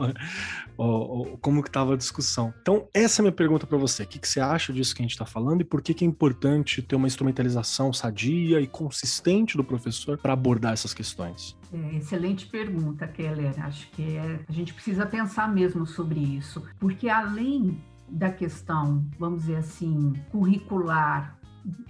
como que estava a discussão. Então, essa é a minha pergunta para você. O que, que, você acha disso que a gente está falando e por que, que é importante ter uma instrumentalização sadia e consistente do professor para abordar essas questões? É, excelente pergunta, Keller. Acho que é, a gente precisa pensar mesmo sobre isso, porque além da questão, vamos dizer assim, curricular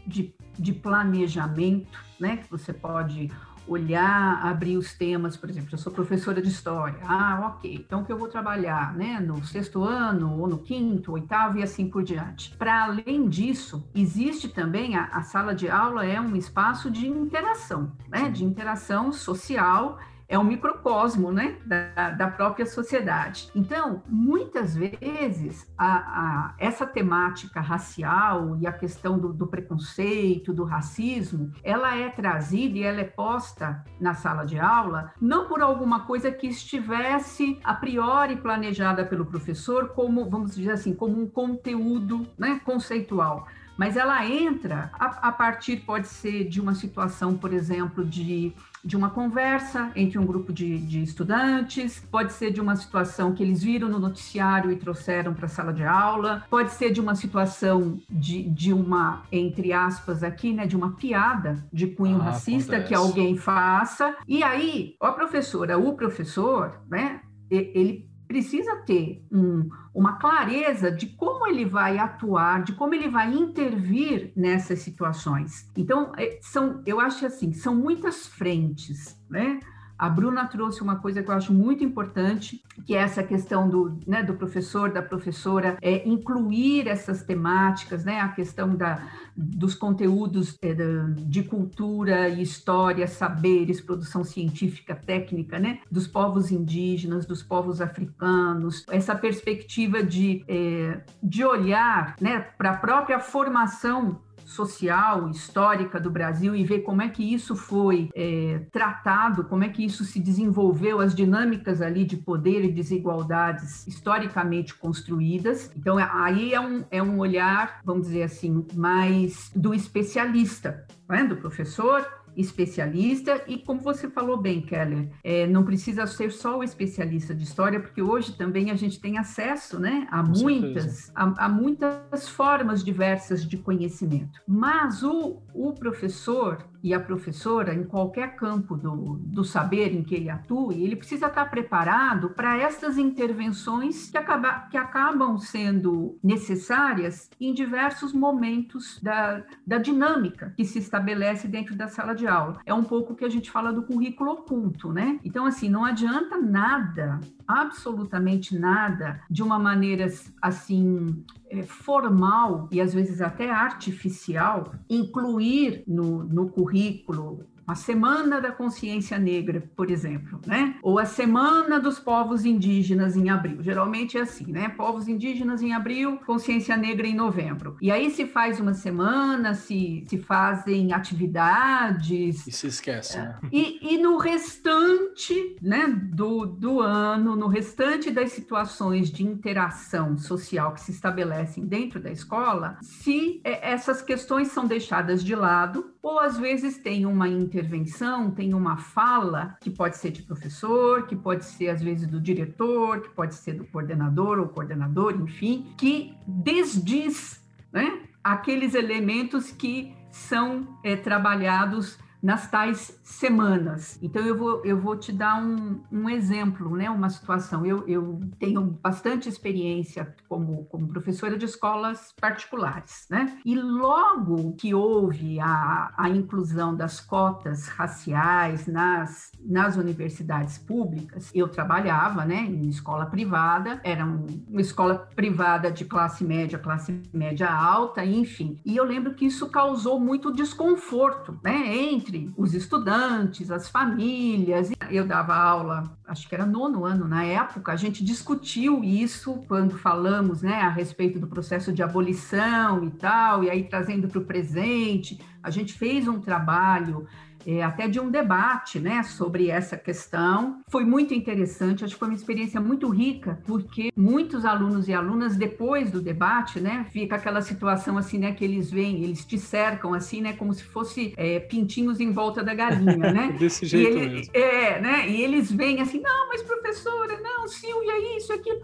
de, de planejamento, né? Que você pode olhar, abrir os temas, por exemplo, eu sou professora de história. Ah, ok. Então, o que eu vou trabalhar, né? No sexto ano, ou no quinto, oitavo e assim por diante. Para além disso, existe também a, a sala de aula é um espaço de interação, né? De interação social é um microcosmo né, da, da própria sociedade. Então, muitas vezes, a, a, essa temática racial e a questão do, do, preconceito, do racismo, ela é trazida e ela é posta na sala de aula, não por alguma coisa que estivesse a priori planejada pelo professor como, vamos dizer assim, como um conteúdo né, conceitual, mas ela entra a, a, partir, pode ser de uma situação, por exemplo, de de uma conversa entre um grupo de, de, estudantes, pode ser de uma situação que eles viram no noticiário e trouxeram para a sala de aula, pode ser de uma situação de, de uma, entre aspas, aqui, né, de uma piada de cunho ah, racista acontece. que alguém faça. E aí, a professora, o professor, né, ele precisa ter um, uma clareza de como ele vai atuar, de como ele vai intervir nessas situações. Então, é, são, eu acho assim, são muitas frentes, né? A Bruna trouxe uma coisa que eu acho muito importante, que é essa questão do, né, do professor, da professora, é incluir essas temáticas, né, a questão da, dos conteúdos é, de cultura e história, saberes, produção científica, técnica, né, dos povos indígenas, dos povos africanos, essa perspectiva de, é, de olhar né, para a própria formação social, histórica do Brasil e ver como é que isso foi é, tratado, como é que isso se desenvolveu, as dinâmicas ali de poder e desigualdades historicamente construídas. Então, aí é um, é um olhar, vamos dizer assim, mais do especialista, é? do professor, especialista e como você falou bem, Keller, é, não precisa ser só o especialista de história, porque hoje também a gente tem acesso, né, a Com muitas, a, a, muitas formas diversas de conhecimento. Mas o, o professor e a professora, em qualquer campo do, do saber em que ele atue, ele precisa estar preparado para essas intervenções que, acaba, que acabam sendo necessárias em diversos momentos da, da dinâmica que se estabelece dentro da sala de aula. É um pouco que a gente fala do currículo oculto, né? Então, assim, não adianta nada, absolutamente nada, de uma maneira assim formal e às vezes até artificial, incluir no, no currículo a Semana da Consciência Negra, por exemplo, né? Ou a Semana dos Povos Indígenas em abril. Geralmente é assim, né? Povos indígenas em abril, Consciência Negra em novembro. E aí se faz uma semana, se, se fazem atividades. E se esquece, né? E, e no restante né, do, do ano, no restante das situações de interação social que se estabelecem dentro da escola, se é, essas questões são deixadas de lado, ou às vezes tem uma intervenção, tem uma fala que pode ser de professor, que pode ser às vezes do diretor, que pode ser do coordenador ou coordenador, enfim, que desdiz né, aqueles elementos que são é, trabalhados nas tais semanas. Então, eu vou, eu vou te dar um, um exemplo, né? uma situação. Eu, eu tenho bastante experiência como, como professora de escolas particulares. Né? E logo que houve a, a inclusão das cotas raciais nas, nas universidades públicas, eu trabalhava né, em escola privada, era um, uma escola privada de classe média, classe média alta, enfim. E eu lembro que isso causou muito desconforto né, entre entre os estudantes, as famílias. Eu dava aula, acho que era nono ano na época, a gente discutiu isso quando falamos né, a respeito do processo de abolição e tal, e aí trazendo para o presente. A gente fez um trabalho é, até de um debate né, sobre essa questão. Foi muito interessante, acho que foi uma experiência muito rica, porque muitos alunos e alunas, depois do debate, né, fica aquela situação assim, né, que eles vêm, eles te cercam assim, né, como se fosse é, pintinhos em volta da galinha, né? Desse jeito ele, mesmo. É, né? E eles vêm assim, não, mas professora, não, Silvia, isso, aquilo.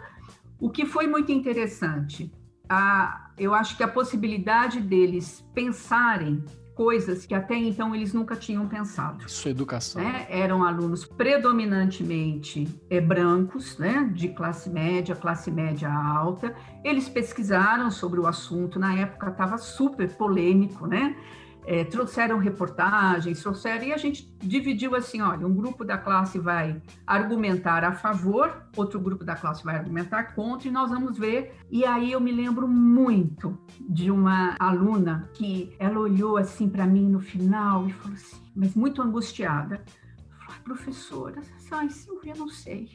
O que foi muito interessante, a, eu acho que a possibilidade deles pensarem coisas que até então eles nunca tinham pensado. É educação. Né? Eram alunos predominantemente é, brancos, né? de classe média, classe média alta. Eles pesquisaram sobre o assunto, na época estava super polêmico, né? É, trouxeram reportagens, trouxeram, e a gente dividiu assim: olha, um grupo da classe vai argumentar a favor, outro grupo da classe vai argumentar contra, e nós vamos ver. E aí eu me lembro muito de uma aluna que ela olhou assim para mim no final e falou assim, mas muito angustiada. Falou, professora, ai, Silvia, não sei.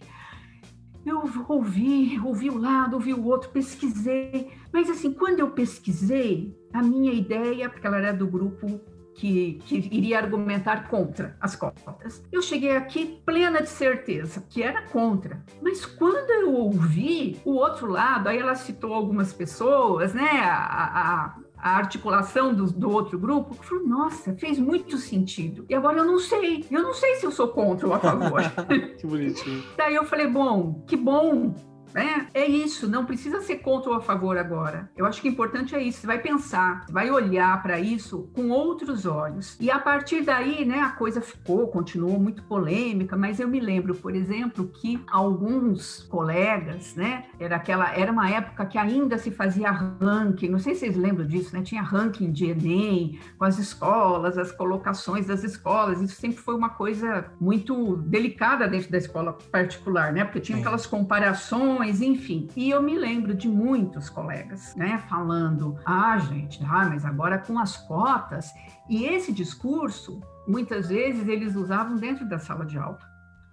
Eu ouvi, ouvi um lado, ouvi o outro, pesquisei. Mas assim, quando eu pesquisei, a minha ideia, porque ela era do grupo que, que, iria argumentar contra as cotas. Eu cheguei aqui plena de certeza que era contra. Mas quando eu ouvi o outro lado, aí ela citou algumas pessoas, né? A, a, a articulação do, do, outro grupo, eu falei, nossa, fez muito sentido. E agora eu não sei, eu não sei se eu sou contra ou a favor. que bonitinho. Daí eu falei, bom, que bom é, é isso, não precisa ser contra ou a favor agora. Eu acho que o importante é isso, você vai pensar, vai olhar para isso com outros olhos. E a partir daí, né, a coisa ficou, continuou muito polêmica, mas eu me lembro, por exemplo, que alguns colegas, né, era aquela, era uma época que ainda se fazia ranking, não sei se vocês lembram disso, né, tinha ranking de ENEM, com as escolas, as colocações das escolas, isso sempre foi uma coisa muito delicada dentro da escola particular, né, porque tinha aquelas comparações enfim. E eu me lembro de muitos colegas, né, falando: ah, gente, ah, mas agora com as cotas. E esse discurso, muitas vezes, eles usavam dentro da sala de aula,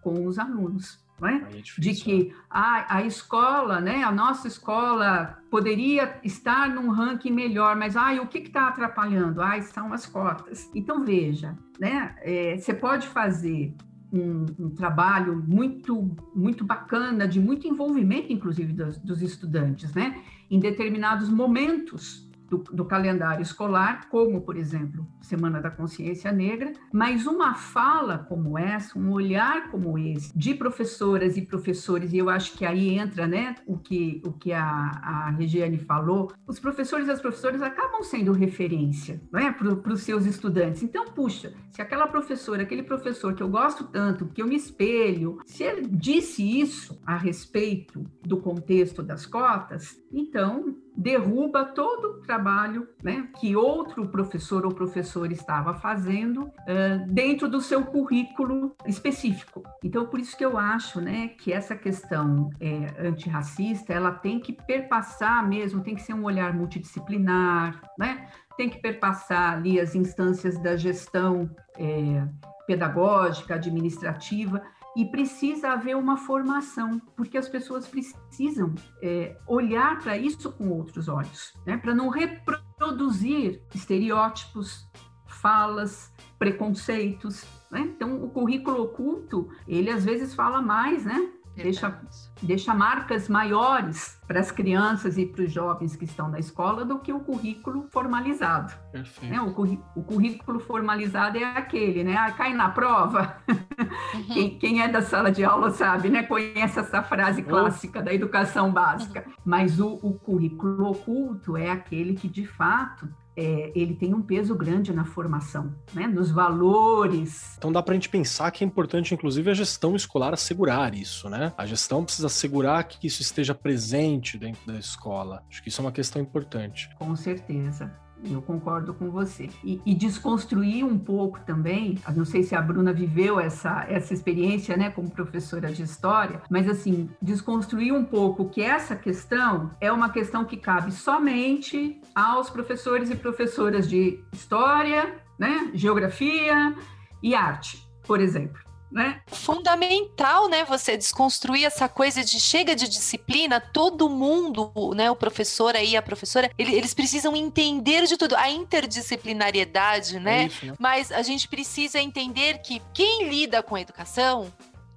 com os alunos. É? É de que né? a, a escola, né, a nossa escola poderia estar num ranking melhor, mas ai, o que está atrapalhando? Ai, são as cotas. Então veja, né, é, você pode fazer um, um, trabalho muito muito bacana, de muito envolvimento, inclusive, dos, dos estudantes, né? Em determinados momentos do, do, calendário escolar, como, por exemplo, Semana da Consciência Negra, mas uma fala como essa, um olhar como esse, de professoras e professores, e eu acho que aí entra né, o que, o que a, a Regiane falou, os professores e as professoras acabam sendo referência né, para os seus estudantes. Então, puxa, se aquela professora, aquele professor que eu gosto tanto, que eu me espelho, se ele disse isso a respeito do contexto das cotas, então derruba todo o trabalho né, que outro professor ou professora estava fazendo uh, dentro do seu currículo específico. Então, por isso que eu acho né, que essa questão é, antirracista ela tem que perpassar mesmo, tem que ser um olhar multidisciplinar, né? tem que perpassar ali as instâncias da gestão é, pedagógica, administrativa, e precisa haver uma formação, porque as pessoas precisam é, olhar para isso com outros olhos, né? para não reproduzir estereótipos, falas, preconceitos. Né? Então, o currículo oculto, ele às vezes fala mais, né? Deixa, deixa marcas maiores para as crianças e para os jovens que estão na escola do que o currículo formalizado. Né? O, o, currículo formalizado é aquele, né? Ah, cai na prova. Uhum. Quem, quem, é da sala de aula sabe, né? Conhece essa frase clássica uhum. da educação básica. Uhum. Mas o, o currículo oculto é aquele que, de fato, é, ele tem um peso grande na formação, né? nos valores. Então dá para a gente pensar que é importante, inclusive, a gestão escolar assegurar isso, né? A gestão precisa assegurar que isso esteja presente dentro da escola. Acho que isso é uma questão importante. Com certeza. Eu concordo com você. E, e, desconstruir um pouco também, não sei se a Bruna viveu essa, essa experiência, né, como professora de história, mas assim, desconstruir um pouco que essa questão é uma questão que cabe somente aos professores e professoras de história, né, geografia e arte, por exemplo né? Fundamental, né? Você desconstruir essa coisa de chega de disciplina, todo mundo, né? O professor aí, a professora, eles precisam entender de tudo, a interdisciplinariedade, né? É isso, né? Mas a gente precisa entender que quem lida com a educação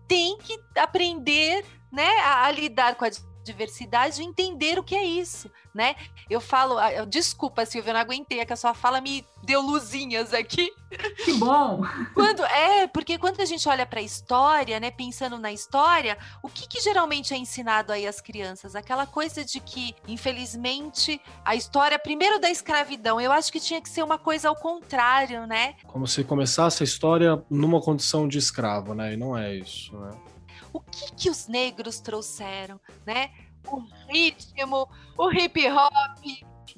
tem que aprender, né, a, a lidar com a diversidade e entender o que é isso, né? Eu falo, ah, eu, desculpa, Silvia, eu não aguentei, é que a sua fala me deu luzinhas aqui. Que bom! Quando, é, porque quando a gente olha para a história, né, pensando na história, o que, que geralmente é ensinado aí às crianças? Aquela coisa de que, infelizmente, a história, primeiro da escravidão, eu acho que tinha que ser uma coisa ao contrário, né? Como se começasse a história numa condição de escravo, né? E não é isso, né? O que que os negros trouxeram, né? O ritmo, o hip hop,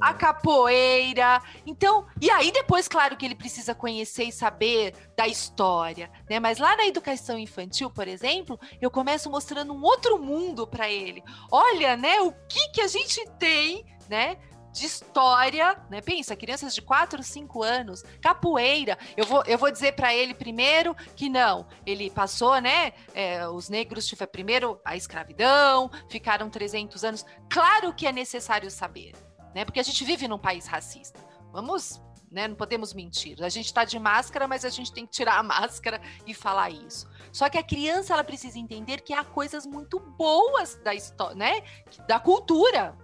a capoeira. Então, e aí depois, claro que ele precisa conhecer e saber da história, né? Mas lá na educação infantil, por exemplo, eu começo mostrando um outro mundo para ele. Olha, né, o que que a gente tem, né? De história, né? Pensa, crianças de 4, 5 anos, capoeira. Eu vou, eu vou dizer para ele primeiro que não. Ele passou, né? É, os negros tiveram primeiro a escravidão, ficaram 300 anos. Claro que é necessário saber, né? Porque a gente vive num país racista. Vamos, né? Não podemos mentir. A gente está de máscara, mas a gente tem que tirar a máscara e falar isso. Só que a criança ela precisa entender que há coisas muito boas da história, né? Da cultura.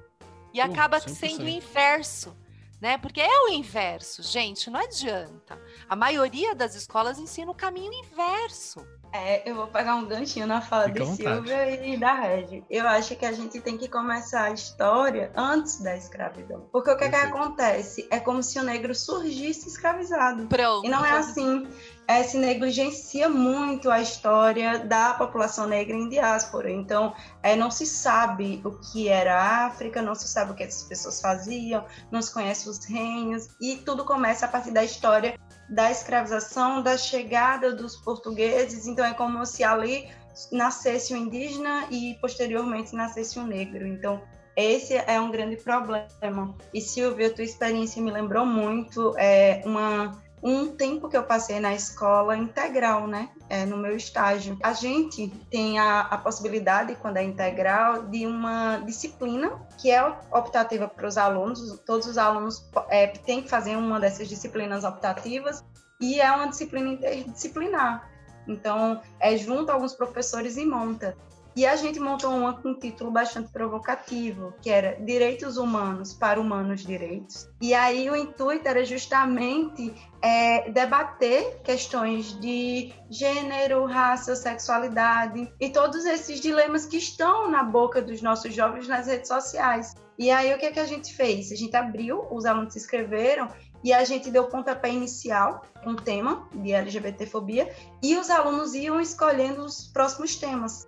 E acaba 100%. sendo o inverso. Né? Porque é o inverso, gente, não adianta. A maioria das escolas ensina o caminho inverso. É, eu vou pegar um ganchinho na fala Fica de Silvia e da Regi. Eu acho que a gente tem que começar a história antes da escravidão. Porque o que, é que acontece? É como se o negro surgisse escravizado. Pronto. E não é assim. É, se negligencia muito a história da população negra em diáspora. Então, é, não se sabe o que era a África, não se sabe o que essas pessoas faziam, não se conhece os reinos, e tudo começa a partir da história da escravização, da chegada dos portugueses. Então, é como se ali nascesse o indígena e posteriormente nascesse o negro. Então, esse é um grande problema. E Silvia, tua experiência me lembrou muito é, uma um tempo que eu passei na escola integral, né? É, no meu estágio. A gente tem a, a possibilidade, quando é integral, de uma disciplina que é optativa para os alunos. Todos os alunos é, têm que fazer uma dessas disciplinas optativas e é uma disciplina interdisciplinar. Então, é junto alguns professores e monta. E a gente montou uma com um título bastante provocativo, que era Direitos Humanos para Humanos Direitos. E aí o intuito era justamente é, debater questões de gênero, raça, sexualidade e todos esses dilemas que estão na boca dos nossos jovens nas redes sociais. E aí o que, é que a gente fez? A gente abriu, os alunos se inscreveram e a gente deu pontapé inicial, um tema de LGBTfobia, e os alunos iam escolhendo os próximos temas.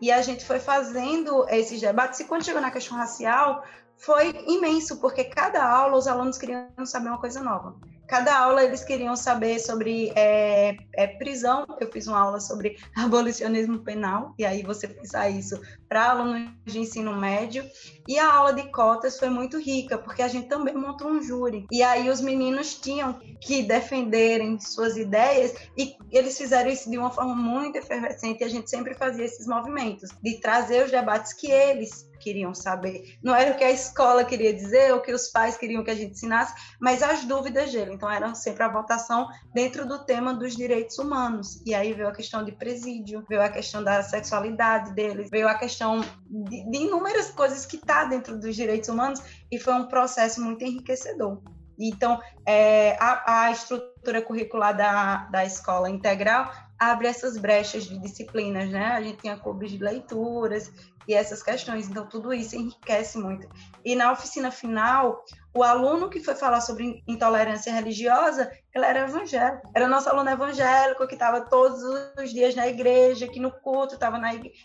E a gente foi fazendo esses debates. E quando chegou na questão racial, foi imenso, porque cada aula os alunos queriam saber uma coisa nova. Cada aula eles queriam saber sobre é, é, prisão. Eu fiz uma aula sobre abolicionismo penal, e aí você pensar isso para alunos de ensino médio. E a aula de cotas foi muito rica, porque a gente também montou um júri. E aí os meninos tinham que defenderem suas ideias, e eles fizeram isso de uma forma muito efervescente. E a gente sempre fazia esses movimentos de trazer os debates que eles queriam saber. Não era o que a escola queria dizer, ou o que os pais queriam que a gente ensinasse, mas as dúvidas dele. Então, era sempre a votação dentro do tema dos direitos humanos. E aí veio a questão de presídio, veio a questão da sexualidade deles, veio a questão de, de inúmeras coisas que está dentro dos direitos humanos, e foi um processo muito enriquecedor. Então, é, a, a, estrutura curricular da, da escola integral abre essas brechas de disciplinas, né? A gente tinha clubes de leituras e essas questões. Então, tudo isso enriquece muito. E na oficina final, o aluno que foi falar sobre intolerância religiosa, ele era evangélico. Era nosso aluno evangélico que estava todos os dias na igreja, que no culto, estava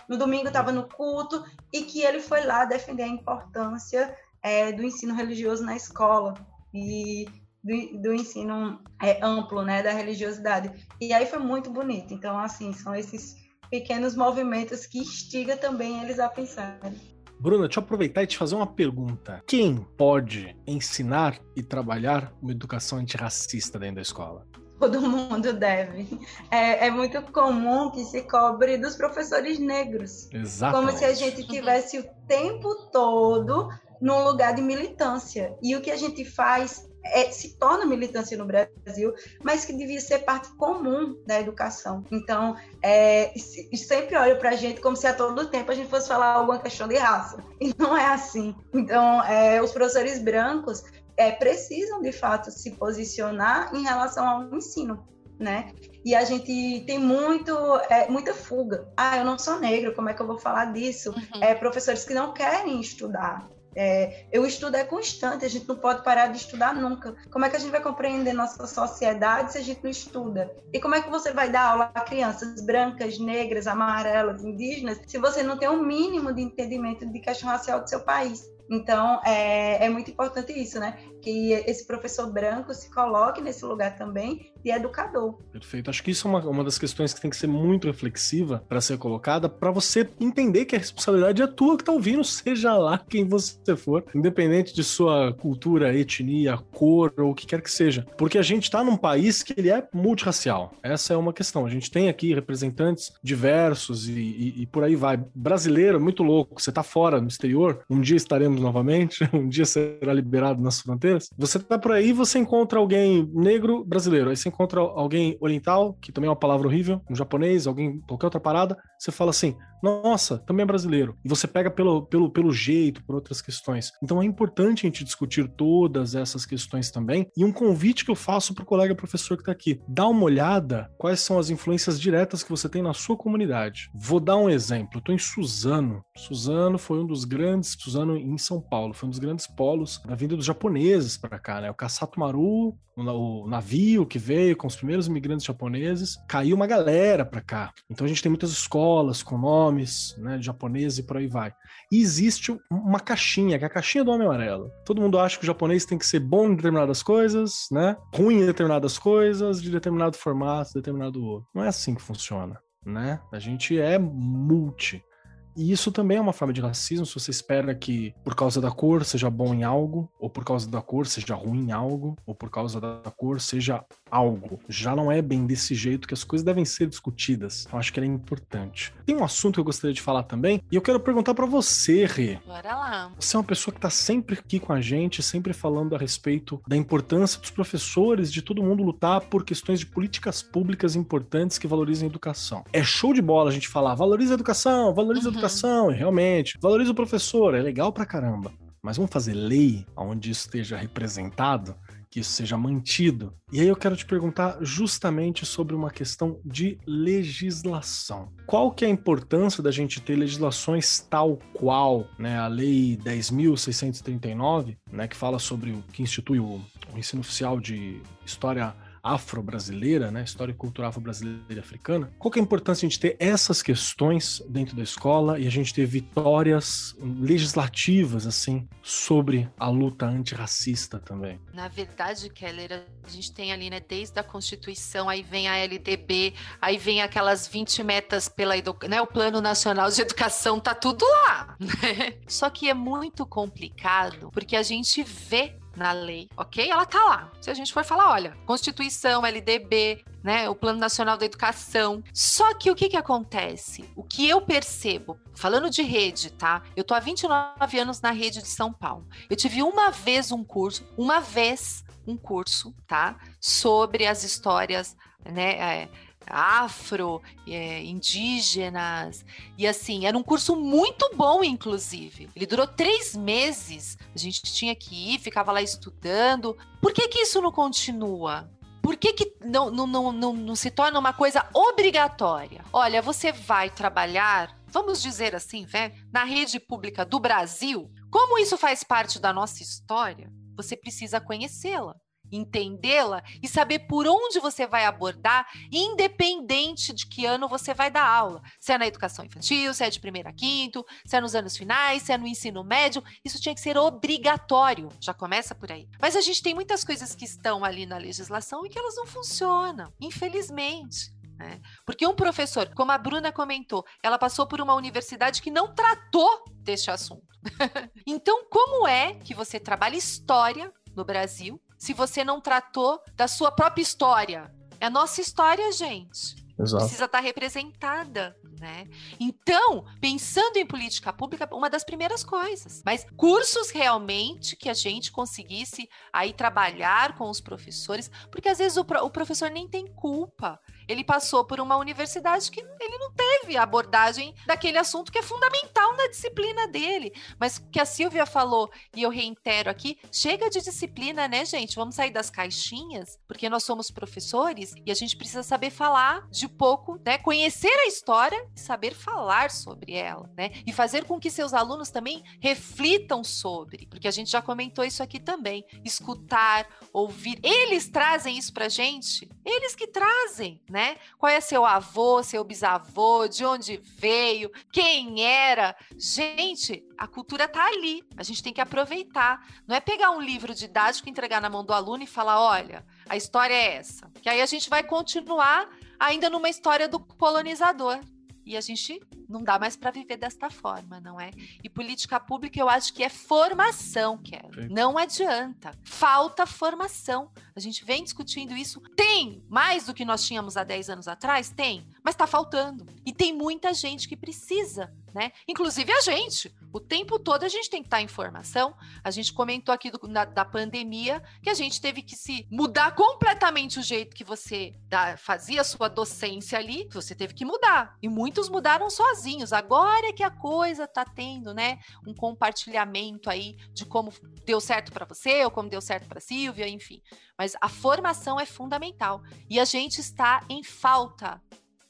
no domingo estava no culto, e que ele foi lá defender a importância é, do ensino religioso na escola. E do, do, ensino é, amplo, né, da religiosidade. E aí foi muito bonito. Então, assim, são esses pequenos movimentos que instiga também eles a pensarem. Bruna, deixa eu aproveitar e te fazer uma pergunta. Quem pode ensinar e trabalhar uma educação antirracista dentro da escola? Todo mundo deve. É, é muito comum que se cobre dos professores negros. Exatamente. Como se a gente tivesse o tempo todo num lugar de militância. E o que a gente faz é, se torna militância no Brasil, mas que devia ser parte comum da educação. Então, é, sempre olho para a gente como se a todo tempo a gente fosse falar alguma questão de raça. E não é assim. Então, é, os professores brancos é, precisam, de fato, se posicionar em relação ao ensino. Né? E a gente tem muito, é, muita fuga. Ah, eu não sou negro, como é que eu vou falar disso? Uhum. É, professores que não querem estudar, é, eu estudo é constante, a gente não pode parar de estudar nunca. Como é que a gente vai compreender nossa sociedade se a gente não estuda? E como é que você vai dar aula a crianças brancas, negras, amarelas, indígenas, se você não tem um mínimo de entendimento de questão racial do seu país? Então, é, é muito importante isso, né? Que esse professor branco se coloque nesse lugar também de educador. Perfeito. Acho que isso é uma, uma das questões que tem que ser muito reflexiva para ser colocada, para você entender que a responsabilidade é tua que tá ouvindo, seja lá quem você for, independente de sua cultura, etnia, cor ou o que quer que seja. Porque a gente está num país que ele é multirracial. Essa é uma questão. A gente tem aqui representantes diversos e, e, e por aí vai. Brasileiro, muito louco. Você tá fora, no exterior, um dia estaremos novamente, um dia será liberado nas fronteiras. Você tá por aí, você encontra alguém negro brasileiro, aí você encontra alguém oriental, que também é uma palavra horrível, um japonês, alguém, qualquer outra parada, você fala assim: nossa, também é brasileiro. E você pega pelo, pelo, pelo jeito, por outras questões. Então é importante a gente discutir todas essas questões também. E um convite que eu faço para o colega professor que está aqui: dá uma olhada quais são as influências diretas que você tem na sua comunidade. Vou dar um exemplo. Eu estou em Suzano. Suzano foi um dos grandes, Suzano em São Paulo, foi um dos grandes polos da vinda dos japoneses para cá, né? O Kasato Maru, o navio que veio com os primeiros imigrantes japoneses, caiu uma galera para cá. Então a gente tem muitas escolas com nomes, né, japonês e por aí vai. E existe uma caixinha, que é a caixinha do homem amarelo. Todo mundo acha que o japonês tem que ser bom em determinadas coisas, né? Ruim em determinadas coisas, de determinado formato, determinado outro. Não é assim que funciona, né? A gente é multi. E isso também é uma forma de racismo, se você espera que por causa da cor seja bom em algo, ou por causa da cor seja ruim em algo, ou por causa da cor seja algo. Já não é bem desse jeito que as coisas devem ser discutidas. Eu acho que é importante. Tem um assunto que eu gostaria de falar também, e eu quero perguntar para você, Rê. Bora lá. Você é uma pessoa que tá sempre aqui com a gente, sempre falando a respeito da importância dos professores, de todo mundo lutar por questões de políticas públicas importantes que valorizem a educação. É show de bola a gente falar, valoriza a educação, valoriza uhum. a educação, e realmente, valoriza o professor, é legal pra caramba. Mas vamos fazer lei onde isso esteja representado, que isso seja mantido. E aí eu quero te perguntar justamente sobre uma questão de legislação. Qual que é a importância da gente ter legislações tal qual, né, a lei 10.639, né, que fala sobre o que institui o, o ensino oficial de história afro-brasileira, né, história e cultura afro-brasileira e africana, qual que é a importância de a gente ter essas questões dentro da escola e a gente ter vitórias legislativas, assim, sobre a luta antirracista também? Na verdade, Keller, a gente tem ali, né, desde a Constituição, aí vem a LDB, aí vem aquelas 20 metas pela né, o Plano Nacional de Educação, tá tudo lá, né? Só que é muito complicado, porque a gente vê na lei, ok? Ela tá lá. Se a gente for falar, olha, Constituição, LDB, né, o Plano Nacional da Educação. Só que o que que acontece? O que eu percebo, falando de rede, tá? Eu tô há 29 anos na rede de São Paulo. Eu tive uma vez um curso, uma vez um curso, tá? Sobre as histórias, né, é, afro, é, indígenas. E assim, era um curso muito bom, inclusive. Ele durou três meses. A gente tinha que ir, ficava lá estudando. Por que, que isso não continua? Por que, que não, não, não, não, não se torna uma coisa obrigatória? Olha, você vai trabalhar, vamos dizer assim, né, na rede pública do Brasil. Como isso faz parte da nossa história, você precisa conhecê-la entendê-la e saber por onde você vai abordar, independente de que ano você vai dar aula. Se é na educação infantil, se é de primeiro a quinto, se é nos anos finais, se é no ensino médio, isso tinha que ser obrigatório. Já começa por aí. Mas a gente tem muitas coisas que estão ali na legislação e que elas não funcionam, infelizmente. Né? Porque um professor, como a Bruna comentou, ela passou por uma universidade que não tratou deste assunto. então, como é que você trabalha história no Brasil se você não tratou da sua própria história. É a nossa história, gente. Exato. precisa estar representada, né? Então, pensando em política pública, uma das primeiras coisas. Mas cursos realmente que a gente conseguisse aí trabalhar com os professores, porque às vezes o, o professor nem tem culpa. Ele passou por uma universidade que ele não teve abordagem daquele assunto que é fundamental na disciplina dele. Mas que a Silvia falou, e eu reitero aqui, chega de disciplina, né, gente? Vamos sair das caixinhas, porque nós somos professores e a gente precisa saber falar de pouco, né? Conhecer a história e saber falar sobre ela, né? E fazer com que seus alunos também reflitam sobre, porque a gente já comentou isso aqui também. Escutar, ouvir. Eles trazem isso pra gente, eles que trazem, né? Qual é seu avô, seu bisavô, de onde veio, quem era. Gente, a cultura tá ali. A gente tem que aproveitar. Não é pegar um livro didático, entregar na mão do aluno e falar: olha, a história é essa. Que aí a gente vai continuar ainda numa história do colonizador. E a gente não dá mais para viver desta forma, não é? E política pública eu acho que é formação, quero. Não adianta. Falta formação. A gente vem discutindo isso. Tem mais do que nós tínhamos há 10 anos atrás? Tem, mas está faltando. E tem muita gente que precisa né? Inclusive a gente. O tempo todo a gente tem que estar em formação. A gente comentou aqui do, na, da pandemia que a gente teve que se mudar completamente o jeito que você da, fazia a sua docência ali. Você teve que mudar. E muitos mudaram sozinhos. Agora é que a coisa está tendo, né? Um compartilhamento aí de como deu certo para você ou como deu certo para Silvia, enfim. Mas a formação é fundamental. E a gente está em falta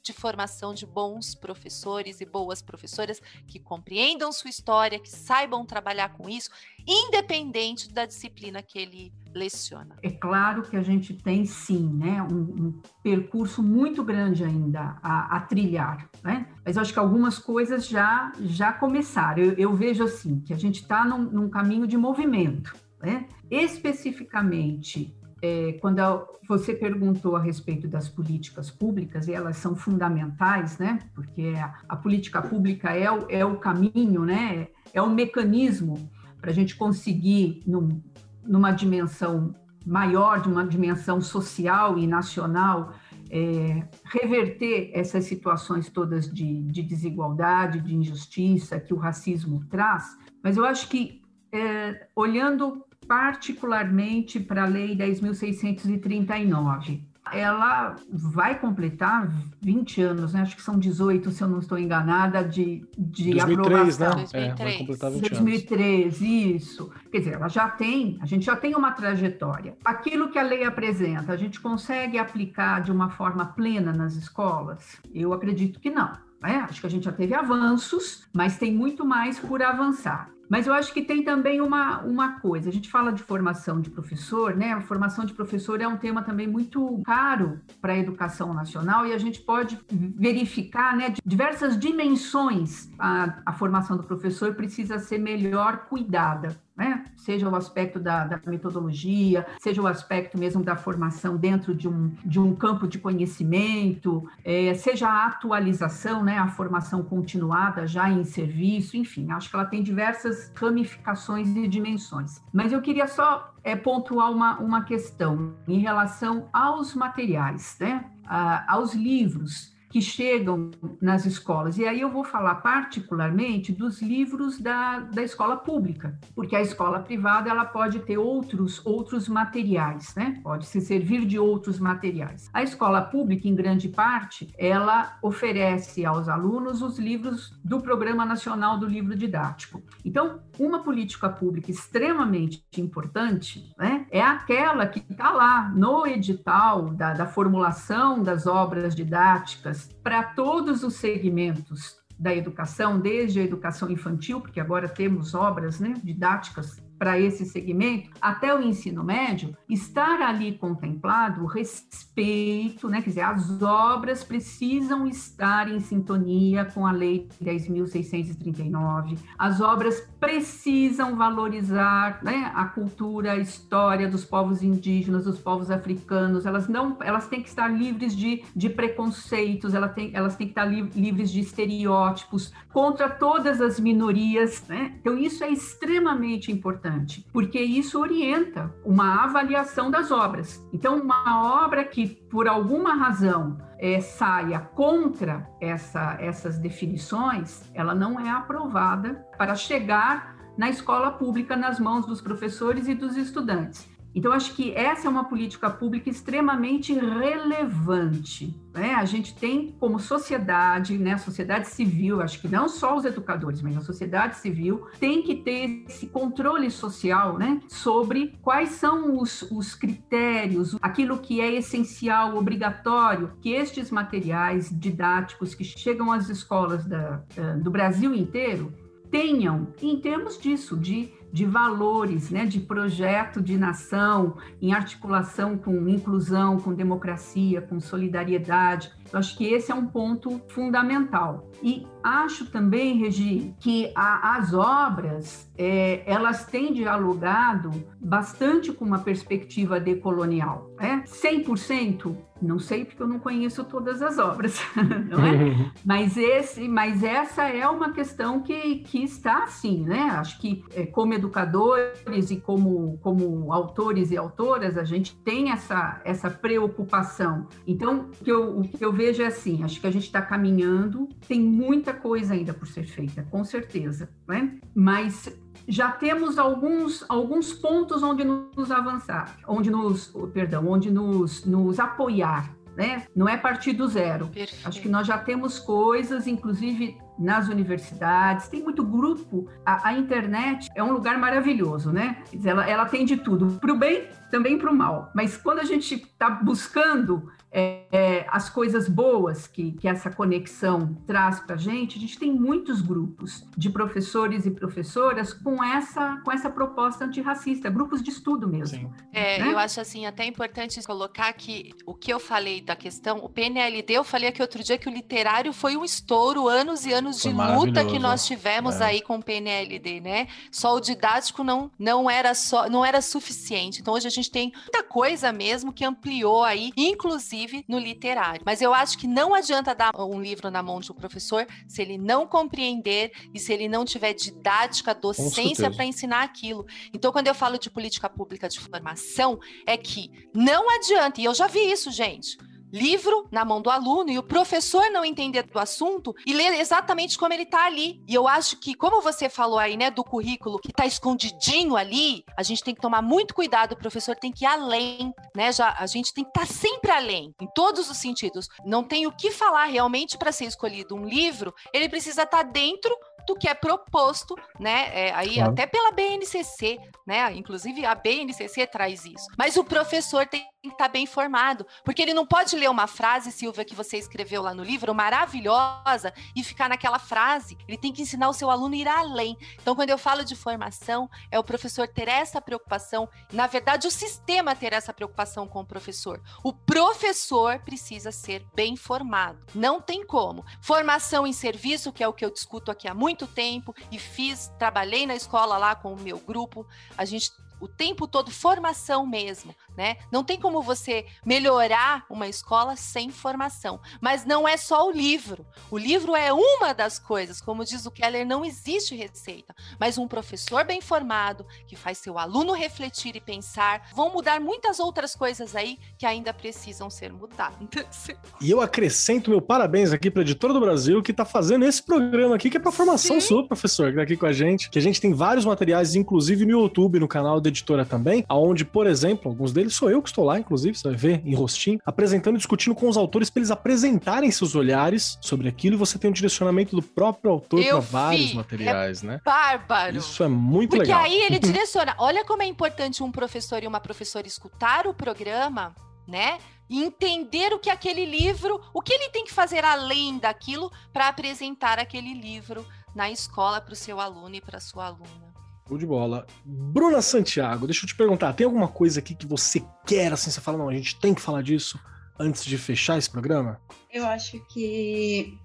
de formação de bons professores e boas professoras que compreendam sua história, que saibam trabalhar com isso, independente da disciplina que ele leciona. É claro que a gente tem sim, né, um, um percurso muito grande ainda a, a, trilhar, né? Mas acho que algumas coisas já já começaram. Eu, eu vejo assim que a gente está num, num caminho de movimento, né? Especificamente é, quando você perguntou a respeito das políticas públicas, e elas são fundamentais, né? Porque a, a política pública é o, é o caminho, né? É o mecanismo para a gente conseguir, num, numa dimensão maior, de uma dimensão social e nacional, é, reverter essas situações todas de, de, desigualdade, de injustiça que o racismo traz. Mas eu acho que, é, olhando particularmente para a Lei 10.639. Ela vai completar 20 anos, né? acho que são 18, se eu não estou enganada, de, de 2003, aprovação. Né? 2003, é, vai completar 20 2003, isso. Quer dizer, ela já tem, a gente já tem uma trajetória. Aquilo que a lei apresenta, a gente consegue aplicar de uma forma plena nas escolas? Eu acredito que não. É, acho que a gente já teve avanços, mas tem muito mais por avançar. Mas eu acho que tem também uma, uma coisa, a gente fala de formação de professor, né? A formação de professor é um tema também muito caro para a educação nacional e a gente pode verificar né, diversas dimensões. A, a formação do professor precisa ser melhor cuidada né? seja o aspecto da, da, metodologia, seja o aspecto mesmo da formação dentro de um, de um campo de conhecimento, é, seja a atualização, né? a formação continuada já em serviço, enfim, acho que ela tem diversas ramificações e dimensões. Mas eu queria só é, pontuar uma, uma questão em relação aos materiais, né? Ah, aos livros que chegam nas escolas. E aí eu vou falar particularmente dos livros da, da escola pública, porque a escola privada ela pode ter outros outros materiais, né? Pode se servir de outros materiais. A escola pública, em grande parte, ela oferece aos alunos os livros do Programa Nacional do Livro Didático. Então, uma política pública extremamente importante, né, é aquela que está lá no edital da, da formulação das obras didáticas para todos os segmentos da educação, desde a educação infantil, porque agora temos obras né, didáticas para esse segmento, até o ensino médio, estar ali contemplado o respeito, né? quer dizer, as obras precisam estar em sintonia com a Lei 10.639, as obras precisam valorizar né, a cultura, a história dos povos indígenas, dos povos africanos, elas não, elas têm que estar livres de, de preconceitos, elas têm, elas têm que estar li, livres de estereótipos contra todas as minorias, né? Então isso é extremamente importante importante, porque isso orienta uma avaliação das obras. Então, uma obra que, por alguma razão, é, saia contra essa, essas definições, ela não é aprovada para chegar na escola pública nas mãos dos professores e dos estudantes. Então, acho que essa é uma política pública extremamente relevante. Né? A gente tem, como sociedade, né, sociedade civil, acho que não só os educadores, mas a sociedade civil, tem que ter esse controle social né, sobre quais são os, os critérios, aquilo que é essencial, obrigatório, que estes materiais didáticos que chegam às escolas da, do Brasil inteiro tenham, em termos disso, de de valores, né, de projeto de nação, em articulação com inclusão, com democracia, com solidariedade. Eu acho que esse é um ponto fundamental. E acho também, Regi, que a, as obras é, elas têm dialogado bastante com uma perspectiva decolonial. Né? 100% não sei porque eu não conheço todas as obras, não é? mas esse, mas essa é uma questão que, que está assim, né? Acho que é, como educadores e como, como autores e autoras a gente tem essa, essa preocupação. Então o que, eu, o que eu vejo é assim, acho que a gente está caminhando, tem muita coisa ainda por ser feita, com certeza, né? Mas já temos alguns, alguns pontos onde nos avançar, onde nos, perdão, onde nos, nos apoiar, né? Não é partir do zero. Perfeito. Acho que nós já temos coisas, inclusive nas universidades, tem muito grupo. A, a internet é um lugar maravilhoso, né? Ela, ela tem de tudo, para o bem, também para o mal. Mas quando a gente está buscando é, é, as coisas boas que, que essa conexão traz para a gente, a gente tem muitos grupos de professores e professoras com essa, com essa proposta antirracista, grupos de estudo mesmo. É, né? Eu acho assim até importante colocar que o que eu falei da questão, o PNLD, eu falei aqui outro dia que o literário foi um estouro, anos e anos foi de luta que nós tivemos é. aí com o PNLD, né? Só o didático não, não era só não era suficiente. Então hoje a gente tem muita coisa mesmo que ampliou aí, inclusive inclusive no literário. Mas eu acho que não adianta dar um livro na mão de um professor se ele não compreender e se ele não tiver didática, docência para ensinar aquilo. Então, quando eu falo de política pública de formação, é que não adianta, e eu já vi isso, gente livro na mão do aluno e o professor não entender do assunto e ler exatamente como ele está ali. E eu acho que, como você falou aí, né, do currículo que está escondidinho ali, a gente tem que tomar muito cuidado, o professor tem que ir além, né? Já, a gente tem que estar tá sempre além, em todos os sentidos. Não tem o que falar realmente para ser escolhido um livro, ele precisa estar tá dentro do que é proposto, né? É, aí claro. até pela BNCC, né? Inclusive a BNCC traz isso. Mas o professor tem que estar bem informado, porque ele não pode ler uma frase, Silvia, que você escreveu lá no livro, maravilhosa, e ficar naquela frase. Ele tem que ensinar o seu aluno a ir além. Então, quando eu falo de formação, é o professor ter essa preocupação, na verdade, o sistema ter essa preocupação com o professor. O professor precisa ser bem formado. Não tem como. Formação em serviço, que é o que eu discuto aqui há muito tempo e fiz, trabalhei na escola lá com o meu grupo. A gente o tempo todo formação mesmo, né? Não tem como você melhorar uma escola sem formação. Mas não é só o livro. O livro é uma das coisas. Como diz o Keller, não existe receita. Mas um professor bem formado, que faz seu aluno refletir e pensar, vão mudar muitas outras coisas aí que ainda precisam ser mudadas. E eu acrescento meu parabéns aqui para a editora do Brasil que está fazendo esse programa aqui, que é para formação Sim. sua, professor, que tá aqui com a gente. Que a gente tem vários materiais, inclusive no YouTube, no canal da editora também, aonde, por exemplo, alguns deles sou eu que estou lá, inclusive, você vai ver em rostinho, apresentando e discutindo com os autores para eles apresentarem seus olhares sobre aquilo e você tem um direcionamento do próprio autor para vários materiais, é né? Bárbaro. Isso é muito Porque legal. Porque aí ele direciona. Olha como é importante um professor e uma professora escutar o programa, né? E entender o que aquele livro, o que ele tem que fazer além daquilo para apresentar aquele livro na escola para o seu aluno e para sua aluna. Show de bola. Bruna Santiago, deixa eu te perguntar, tem alguma coisa aqui que você quer, assim, você fala, não, a gente tem que falar disso antes de fechar esse programa? Eu acho que,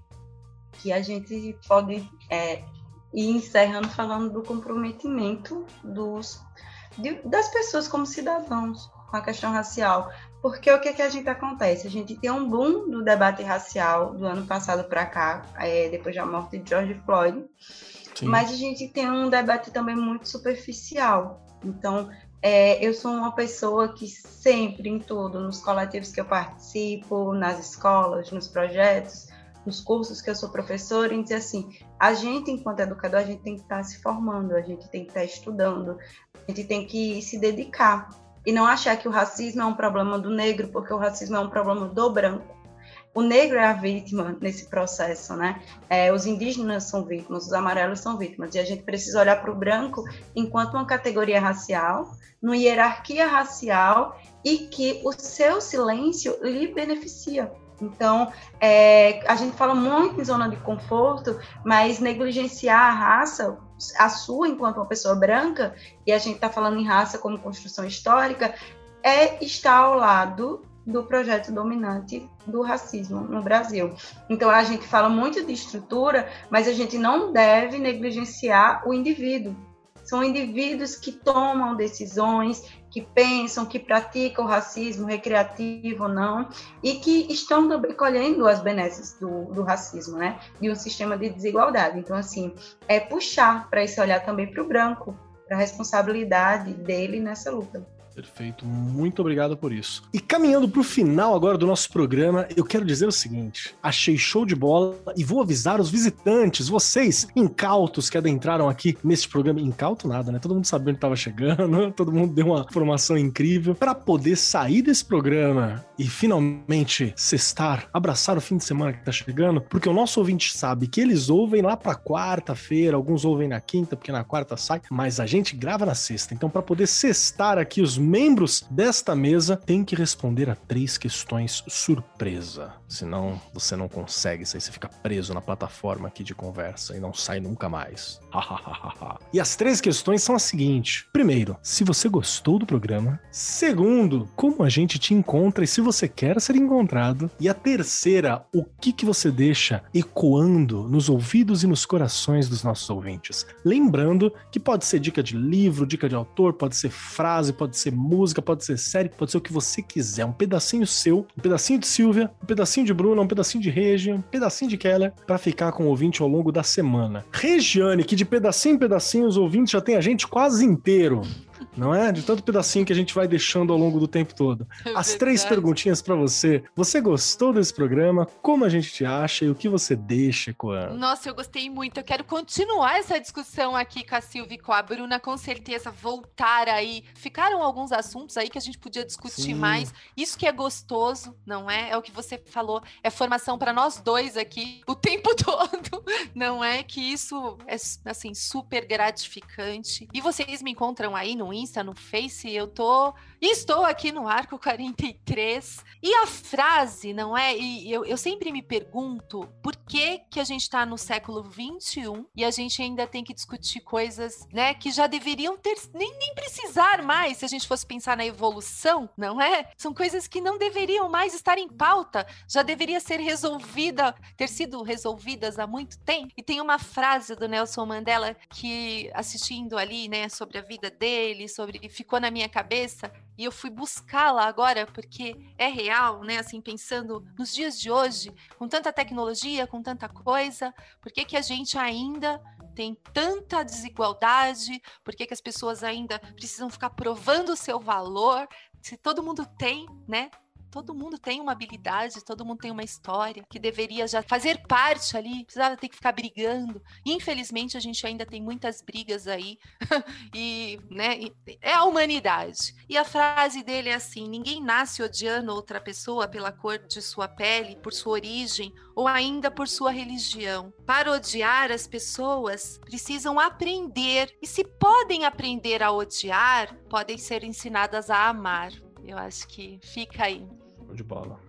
que a gente pode é, ir encerrando falando do comprometimento dos, de, das pessoas como cidadãos com a questão racial. Porque o que, que a gente acontece? A gente tem um boom do debate racial do ano passado para cá, é, depois da morte de George Floyd. Sim. mas a gente tem um debate também muito superficial. Então, é, eu sou uma pessoa que sempre, em tudo, nos coletivos que eu participo, nas escolas, nos projetos, nos cursos que eu sou professora, em dizer assim, a gente, enquanto educador, a gente tem que estar se formando, a gente tem que estar estudando, a gente tem que se dedicar. E não achar que o racismo é um problema do negro, porque o racismo é um problema do branco. O negro é a vítima nesse processo, né? É, os indígenas são vítimas, os amarelos são vítimas, e a gente precisa olhar para o branco enquanto uma categoria racial, numa hierarquia racial, e que o seu silêncio lhe beneficia. Então, é, a gente fala muito em zona de conforto, mas negligenciar a raça, a sua enquanto uma pessoa branca, e a gente está falando em raça como construção histórica, é estar ao lado do projeto dominante do racismo no Brasil. Então, a gente fala muito de estrutura, mas a gente não deve negligenciar o indivíduo. São indivíduos que tomam decisões, que pensam, que praticam o racismo recreativo ou não, e que estão também colhendo as benesses do, do racismo, né? De um sistema de desigualdade. Então, assim, é puxar para esse olhar também para o branco, para a responsabilidade dele nessa luta. Perfeito, muito obrigado por isso. E caminhando para o final agora do nosso programa, eu quero dizer o seguinte: achei show de bola e vou avisar os visitantes, vocês incautos que adentraram aqui neste programa. Incauto nada, né? Todo mundo sabendo que estava chegando, todo mundo deu uma formação incrível. Para poder sair desse programa e finalmente cestar, abraçar o fim de semana que está chegando, porque o nosso ouvinte sabe que eles ouvem lá para quarta-feira, alguns ouvem na quinta, porque na quarta sai, mas a gente grava na sexta. Então, para poder cestar aqui os membros desta mesa têm que responder a três questões surpresa. Senão você não consegue, você fica preso na plataforma aqui de conversa e não sai nunca mais. e as três questões são as seguintes: primeiro, se você gostou do programa. Segundo, como a gente te encontra e se você quer ser encontrado. E a terceira, o que, que você deixa ecoando nos ouvidos e nos corações dos nossos ouvintes. Lembrando que pode ser dica de livro, dica de autor, pode ser frase, pode ser música, pode ser série, pode ser o que você quiser. Um pedacinho seu, um pedacinho de Silvia, um pedacinho de Bruna, um pedacinho de Regi, um pedacinho de Keller, para ficar com o ouvinte ao longo da semana. Regiane, que de pedacinho em pedacinho os ouvintes já tem a gente quase inteiro não é? De tanto pedacinho que a gente vai deixando ao longo do tempo todo. É As três perguntinhas para você. Você gostou desse programa? Como a gente te acha e o que você deixa, Coan? Nossa, eu gostei muito. Eu quero continuar essa discussão aqui com a Silvia e com a Bruna, com certeza voltar aí. Ficaram alguns assuntos aí que a gente podia discutir Sim. mais. Isso que é gostoso, não é? É o que você falou. É formação para nós dois aqui o tempo todo, não é? Que isso é assim super gratificante. E vocês me encontram aí no Insta, no Face, eu tô. Estou aqui no Arco 43. E a frase, não é? E eu, eu sempre me pergunto por que, que a gente está no século 21 e a gente ainda tem que discutir coisas, né, que já deveriam ter nem, nem precisar mais se a gente fosse pensar na evolução, não é? São coisas que não deveriam mais estar em pauta, já deveria ser resolvida, ter sido resolvidas há muito tempo. E tem uma frase do Nelson Mandela que assistindo ali, né, sobre a vida dele, sobre ficou na minha cabeça e eu fui buscá-la agora porque é real, né? Assim, pensando nos dias de hoje, com tanta tecnologia, com tanta coisa, por que, que a gente ainda tem tanta desigualdade? Por que, que as pessoas ainda precisam ficar provando o seu valor? Se todo mundo tem, né? Todo mundo tem uma habilidade, todo mundo tem uma história que deveria já fazer parte ali, precisava ter que ficar brigando. Infelizmente, a gente ainda tem muitas brigas aí, e, né, é a humanidade. E a frase dele é assim: ninguém nasce odiando outra pessoa pela cor de sua pele, por sua origem ou ainda por sua religião. Para odiar as pessoas, precisam aprender, e se podem aprender a odiar, podem ser ensinadas a amar. Eu acho que fica aí. De bola.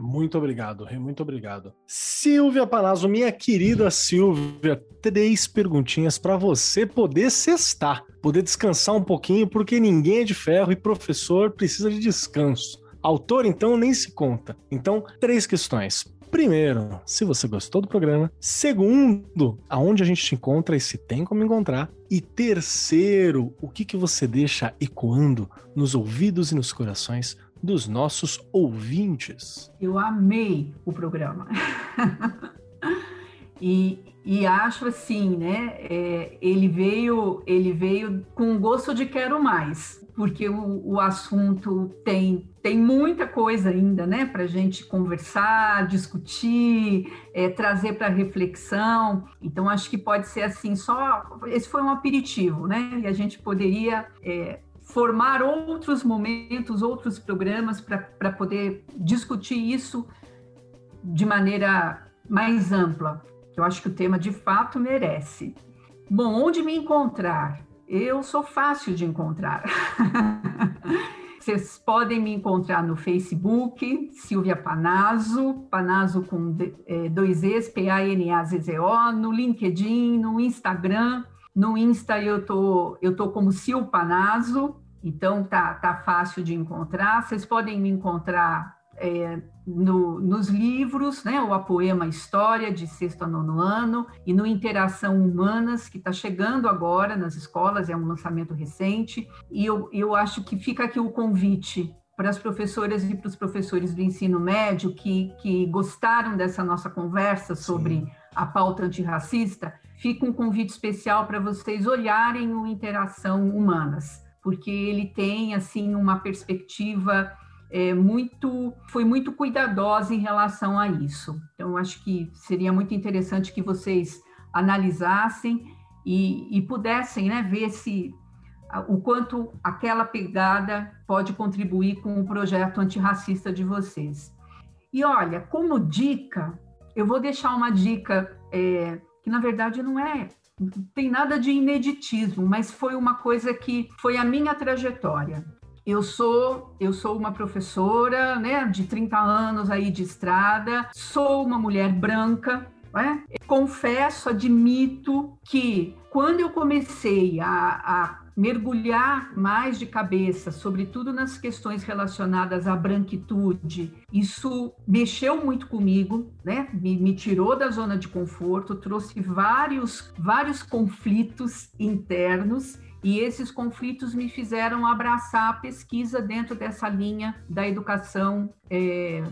Muito obrigado, Rê, muito obrigado. Silvia Palazzo, minha querida Silvia, três perguntinhas para você poder cestar, poder descansar um pouquinho, porque ninguém é de ferro e professor precisa de descanso. Autor, então, nem se conta. Então, três questões. Primeiro, se você gostou do programa. Segundo, aonde a gente te encontra e se tem como encontrar. E terceiro, o que, que você deixa ecoando nos ouvidos e nos corações dos nossos ouvintes? Eu amei o programa. e, e acho assim, né? É, ele veio, ele veio com gosto de quero mais, porque o, o assunto tem tem muita coisa ainda, né, para a gente conversar, discutir, é, trazer para reflexão. Então acho que pode ser assim só. Esse foi um aperitivo, né? E a gente poderia é, formar outros momentos, outros programas para poder discutir isso de maneira mais ampla. Eu acho que o tema de fato merece. Bom, onde me encontrar? Eu sou fácil de encontrar. Vocês podem me encontrar no Facebook, Silvia Panazzo, Panazzo com é, dois E's, P-A-N-A-Z-Z-O, no LinkedIn, no Instagram. No Insta eu tô, eu tô como Sil Panazzo, então tá, tá fácil de encontrar. Vocês podem me encontrar é, no, nos livros, né, o Apoema História, de sexto a nono ano, e no Interação Humanas, que está chegando agora nas escolas, é um lançamento recente, e eu, eu acho que fica aqui o convite para as professoras e para os professores do ensino médio que, que gostaram dessa nossa conversa sobre Sim. a pauta antirracista, fica um convite especial para vocês olharem o Interação Humanas, porque ele tem, assim, uma perspectiva é, muito, foi muito cuidadosa em relação a isso. Então, acho que seria muito interessante que vocês analisassem e, e pudessem né, ver se o quanto aquela pegada pode contribuir com o projeto antirracista de vocês. E olha, como dica, eu vou deixar uma dica é, que na verdade não é não tem nada de ineditismo, mas foi uma coisa que foi a minha trajetória. Eu sou, eu sou uma professora, né, de 30 anos aí de estrada, sou uma mulher branca, né? Confesso, admito que quando eu comecei a, a mergulhar mais de cabeça, sobretudo nas questões relacionadas à branquitude, isso mexeu muito comigo, né? Me, me, tirou da zona de conforto, trouxe vários, vários conflitos internos e esses conflitos me fizeram abraçar a pesquisa dentro dessa linha da educação é,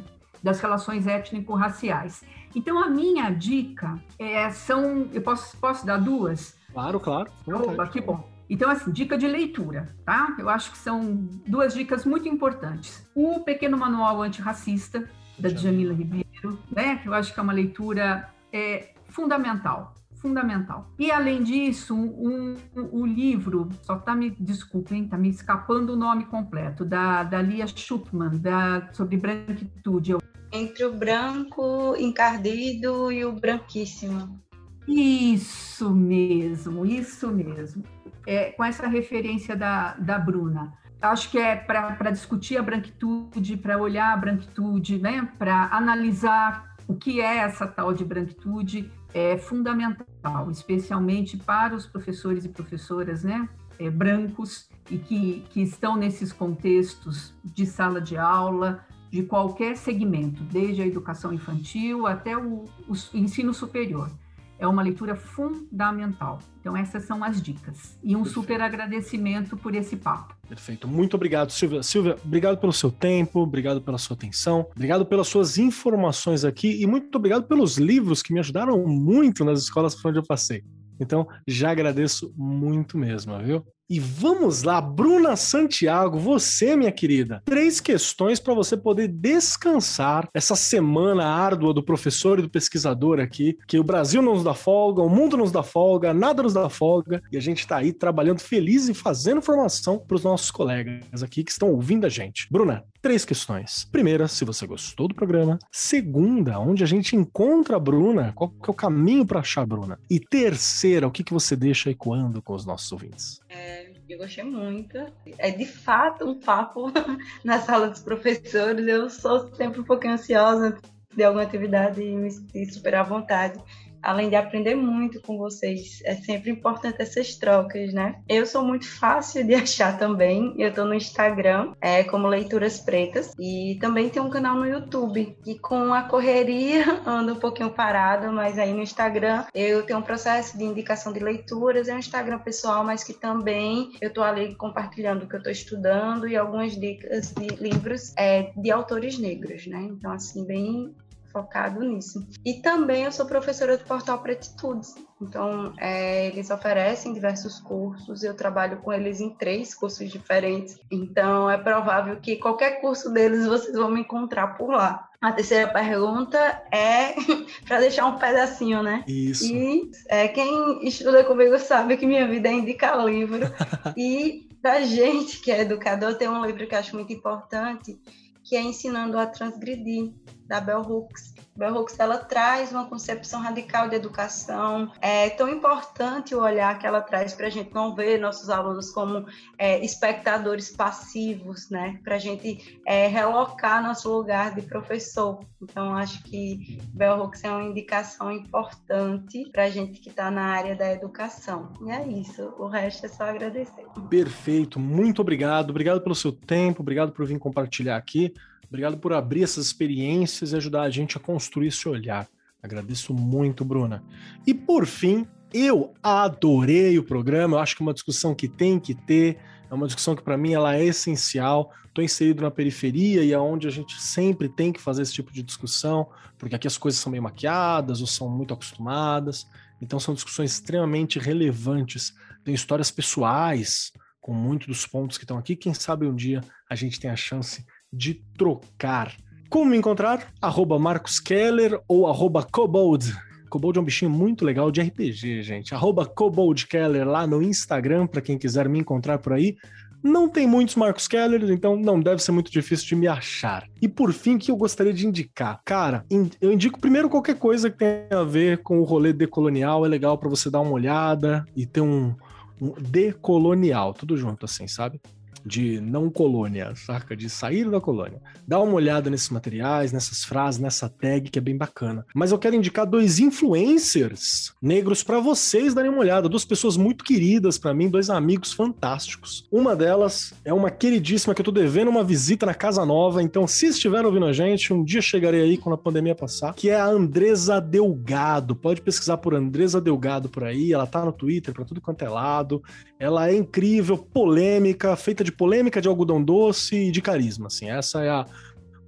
das relações étnico-raciais. Então, a minha dica é, são. Eu posso, posso dar duas? Claro, claro. Opa, que bom. Então, assim, dica de leitura, tá? Eu acho que são duas dicas muito importantes. O Pequeno Manual Antirracista, da Djamila Ribeiro, né? Que eu acho que é uma leitura é, fundamental fundamental. E além disso, um, um, o livro, só tá me, desculpem, tá me escapando o nome completo, da, da Lia Schuckman, da, sobre branquitude. Entre o branco encardido e o branquíssimo. Isso mesmo, isso mesmo. É, com essa referência da, da Bruna. Acho que é para discutir a branquitude, para olhar a branquitude, né? para analisar o que é essa tal de branquitude é fundamental, especialmente para os professores e professoras né, é, brancos e que, que estão nesses contextos de sala de aula, de qualquer segmento, desde a educação infantil até o, o ensino superior é uma leitura fundamental. Então, essas são as dicas. E um Perfeito. super agradecimento por esse papo. Perfeito. Muito obrigado, Silvia. Silvia, obrigado pelo seu tempo, obrigado pela sua atenção, obrigado pelas suas informações aqui e muito obrigado pelos livros que me ajudaram muito nas escolas por onde eu passei. Então, já agradeço muito mesmo, viu? E vamos lá, Bruna Santiago, você, minha querida, três questões para você poder descansar essa semana árdua do professor e do pesquisador aqui, que o Brasil não nos dá folga, o mundo nos dá folga, nada nos dá folga, e a gente está aí trabalhando feliz e fazendo formação para os nossos colegas aqui que estão ouvindo a gente. Bruna, três questões. Primeira, se você gostou do programa. Segunda, onde a gente encontra a Bruna, qual que é o caminho para achar a Bruna. E terceira, o que, que você deixa ecoando com os nossos ouvintes? É, eu gostei muito. É de fato um papo na sala dos professores. Eu sou sempre um pouquinho ansiosa de alguma atividade e me super à vontade além de aprender muito com vocês. É sempre importante essas trocas, né? Eu sou muito fácil de achar também. Eu tô no Instagram, é como Leituras Pretas, e também tem um canal no YouTube, que com a correria anda um pouquinho parado, mas aí no Instagram eu tenho um processo de indicação de leituras, é um Instagram pessoal, mas que também eu tô ali compartilhando o que eu tô estudando e algumas dicas de livros é, de autores negros, né? Então, assim, bem focado nisso. E também eu sou professora do Portal Pretitudes. Então, é, eles oferecem diversos cursos, eu trabalho com eles em três cursos diferentes. Então, é provável que qualquer curso deles vocês vão me encontrar por lá. A terceira pergunta é para deixar um pedacinho, né? Isso. E é, quem estuda comigo sabe que minha vida é indicar livro. e para gente que é educador, tem um livro que eu acho muito importante, que é Ensinando a Transgredir, da Bell Hooks. Bell Hooks ela traz uma concepção radical de educação. É tão importante o olhar que ela traz para a gente não ver nossos alunos como é, espectadores passivos, né? Para a gente é, relocar nosso lugar de professor. Então, acho que Bell Hooks é uma indicação importante para a gente que está na área da educação. E é isso. O resto é só agradecer. Perfeito. Muito obrigado. Obrigado pelo seu tempo. Obrigado por vir compartilhar aqui. Obrigado por abrir essas experiências e ajudar a gente a construir esse olhar. Agradeço muito, Bruna. E por fim, eu adorei o programa. Eu acho que é uma discussão que tem que ter. É uma discussão que para mim ela é essencial. Estou inserido na periferia e é onde a gente sempre tem que fazer esse tipo de discussão, porque aqui as coisas são meio maquiadas ou são muito acostumadas. Então são discussões extremamente relevantes. Tem histórias pessoais com muitos dos pontos que estão aqui. Quem sabe um dia a gente tem a chance de trocar. Como me encontrar? Arroba Marcos Keller ou arroba Kobold. Kobold é um bichinho muito legal de RPG, gente. Arroba Kobold Keller lá no Instagram, para quem quiser me encontrar por aí. Não tem muitos Marcos Keller, então não deve ser muito difícil de me achar. E por fim, que eu gostaria de indicar? Cara, eu indico primeiro qualquer coisa que tenha a ver com o rolê decolonial. É legal para você dar uma olhada e ter um, um decolonial, tudo junto assim, sabe? De não colônia, saca? De sair da colônia. Dá uma olhada nesses materiais, nessas frases, nessa tag que é bem bacana. Mas eu quero indicar dois influencers negros para vocês darem uma olhada, duas pessoas muito queridas para mim, dois amigos fantásticos. Uma delas é uma queridíssima que eu tô devendo uma visita na Casa Nova, então se estiver ouvindo a gente, um dia chegarei aí quando a pandemia passar, que é a Andresa Delgado. Pode pesquisar por Andresa Delgado por aí, ela tá no Twitter para tudo quanto é lado. Ela é incrível, polêmica, feita de polêmica, de algodão doce e de carisma, assim. Essa é a,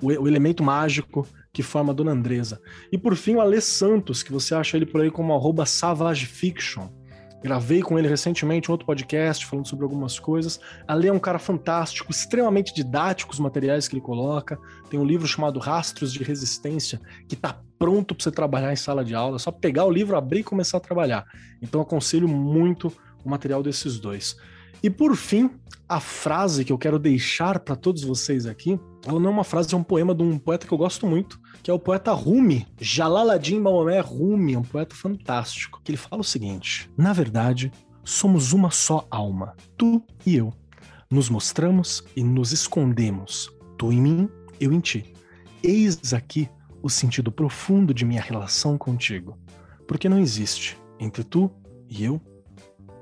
o, o, elemento mágico que forma a Dona Andresa. E por fim, o Alê Santos, que você acha ele por aí como arroba Savage Fiction. Gravei com ele recentemente um outro podcast falando sobre algumas coisas. Ale é um cara fantástico, extremamente didático os materiais que ele coloca. Tem um livro chamado Rastros de Resistência, que está pronto para você trabalhar em sala de aula. É só pegar o livro, abrir e começar a trabalhar. Então aconselho muito o material desses dois. E por fim, a frase que eu quero deixar para todos vocês aqui, ela não é uma frase, é um poema de um poeta que eu gosto muito, que é o poeta Rumi, Jalaluddin Maomé Rumi, um poeta fantástico, que ele fala o seguinte: Na verdade, somos uma só alma, tu e eu. Nos mostramos e nos escondemos, tu em mim, eu em ti. Eis aqui o sentido profundo de minha relação contigo, porque não existe entre tu e eu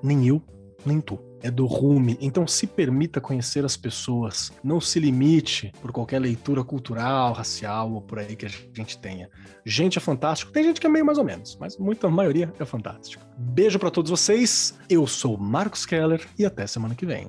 nem eu, nem tu. É do Rumi. Então se permita conhecer as pessoas. Não se limite por qualquer leitura cultural, racial ou por aí que a gente tenha. Gente é fantástico. Tem gente que é meio mais ou menos, mas muita maioria é fantástico. Beijo para todos vocês. Eu sou Marcos Keller e até semana que vem.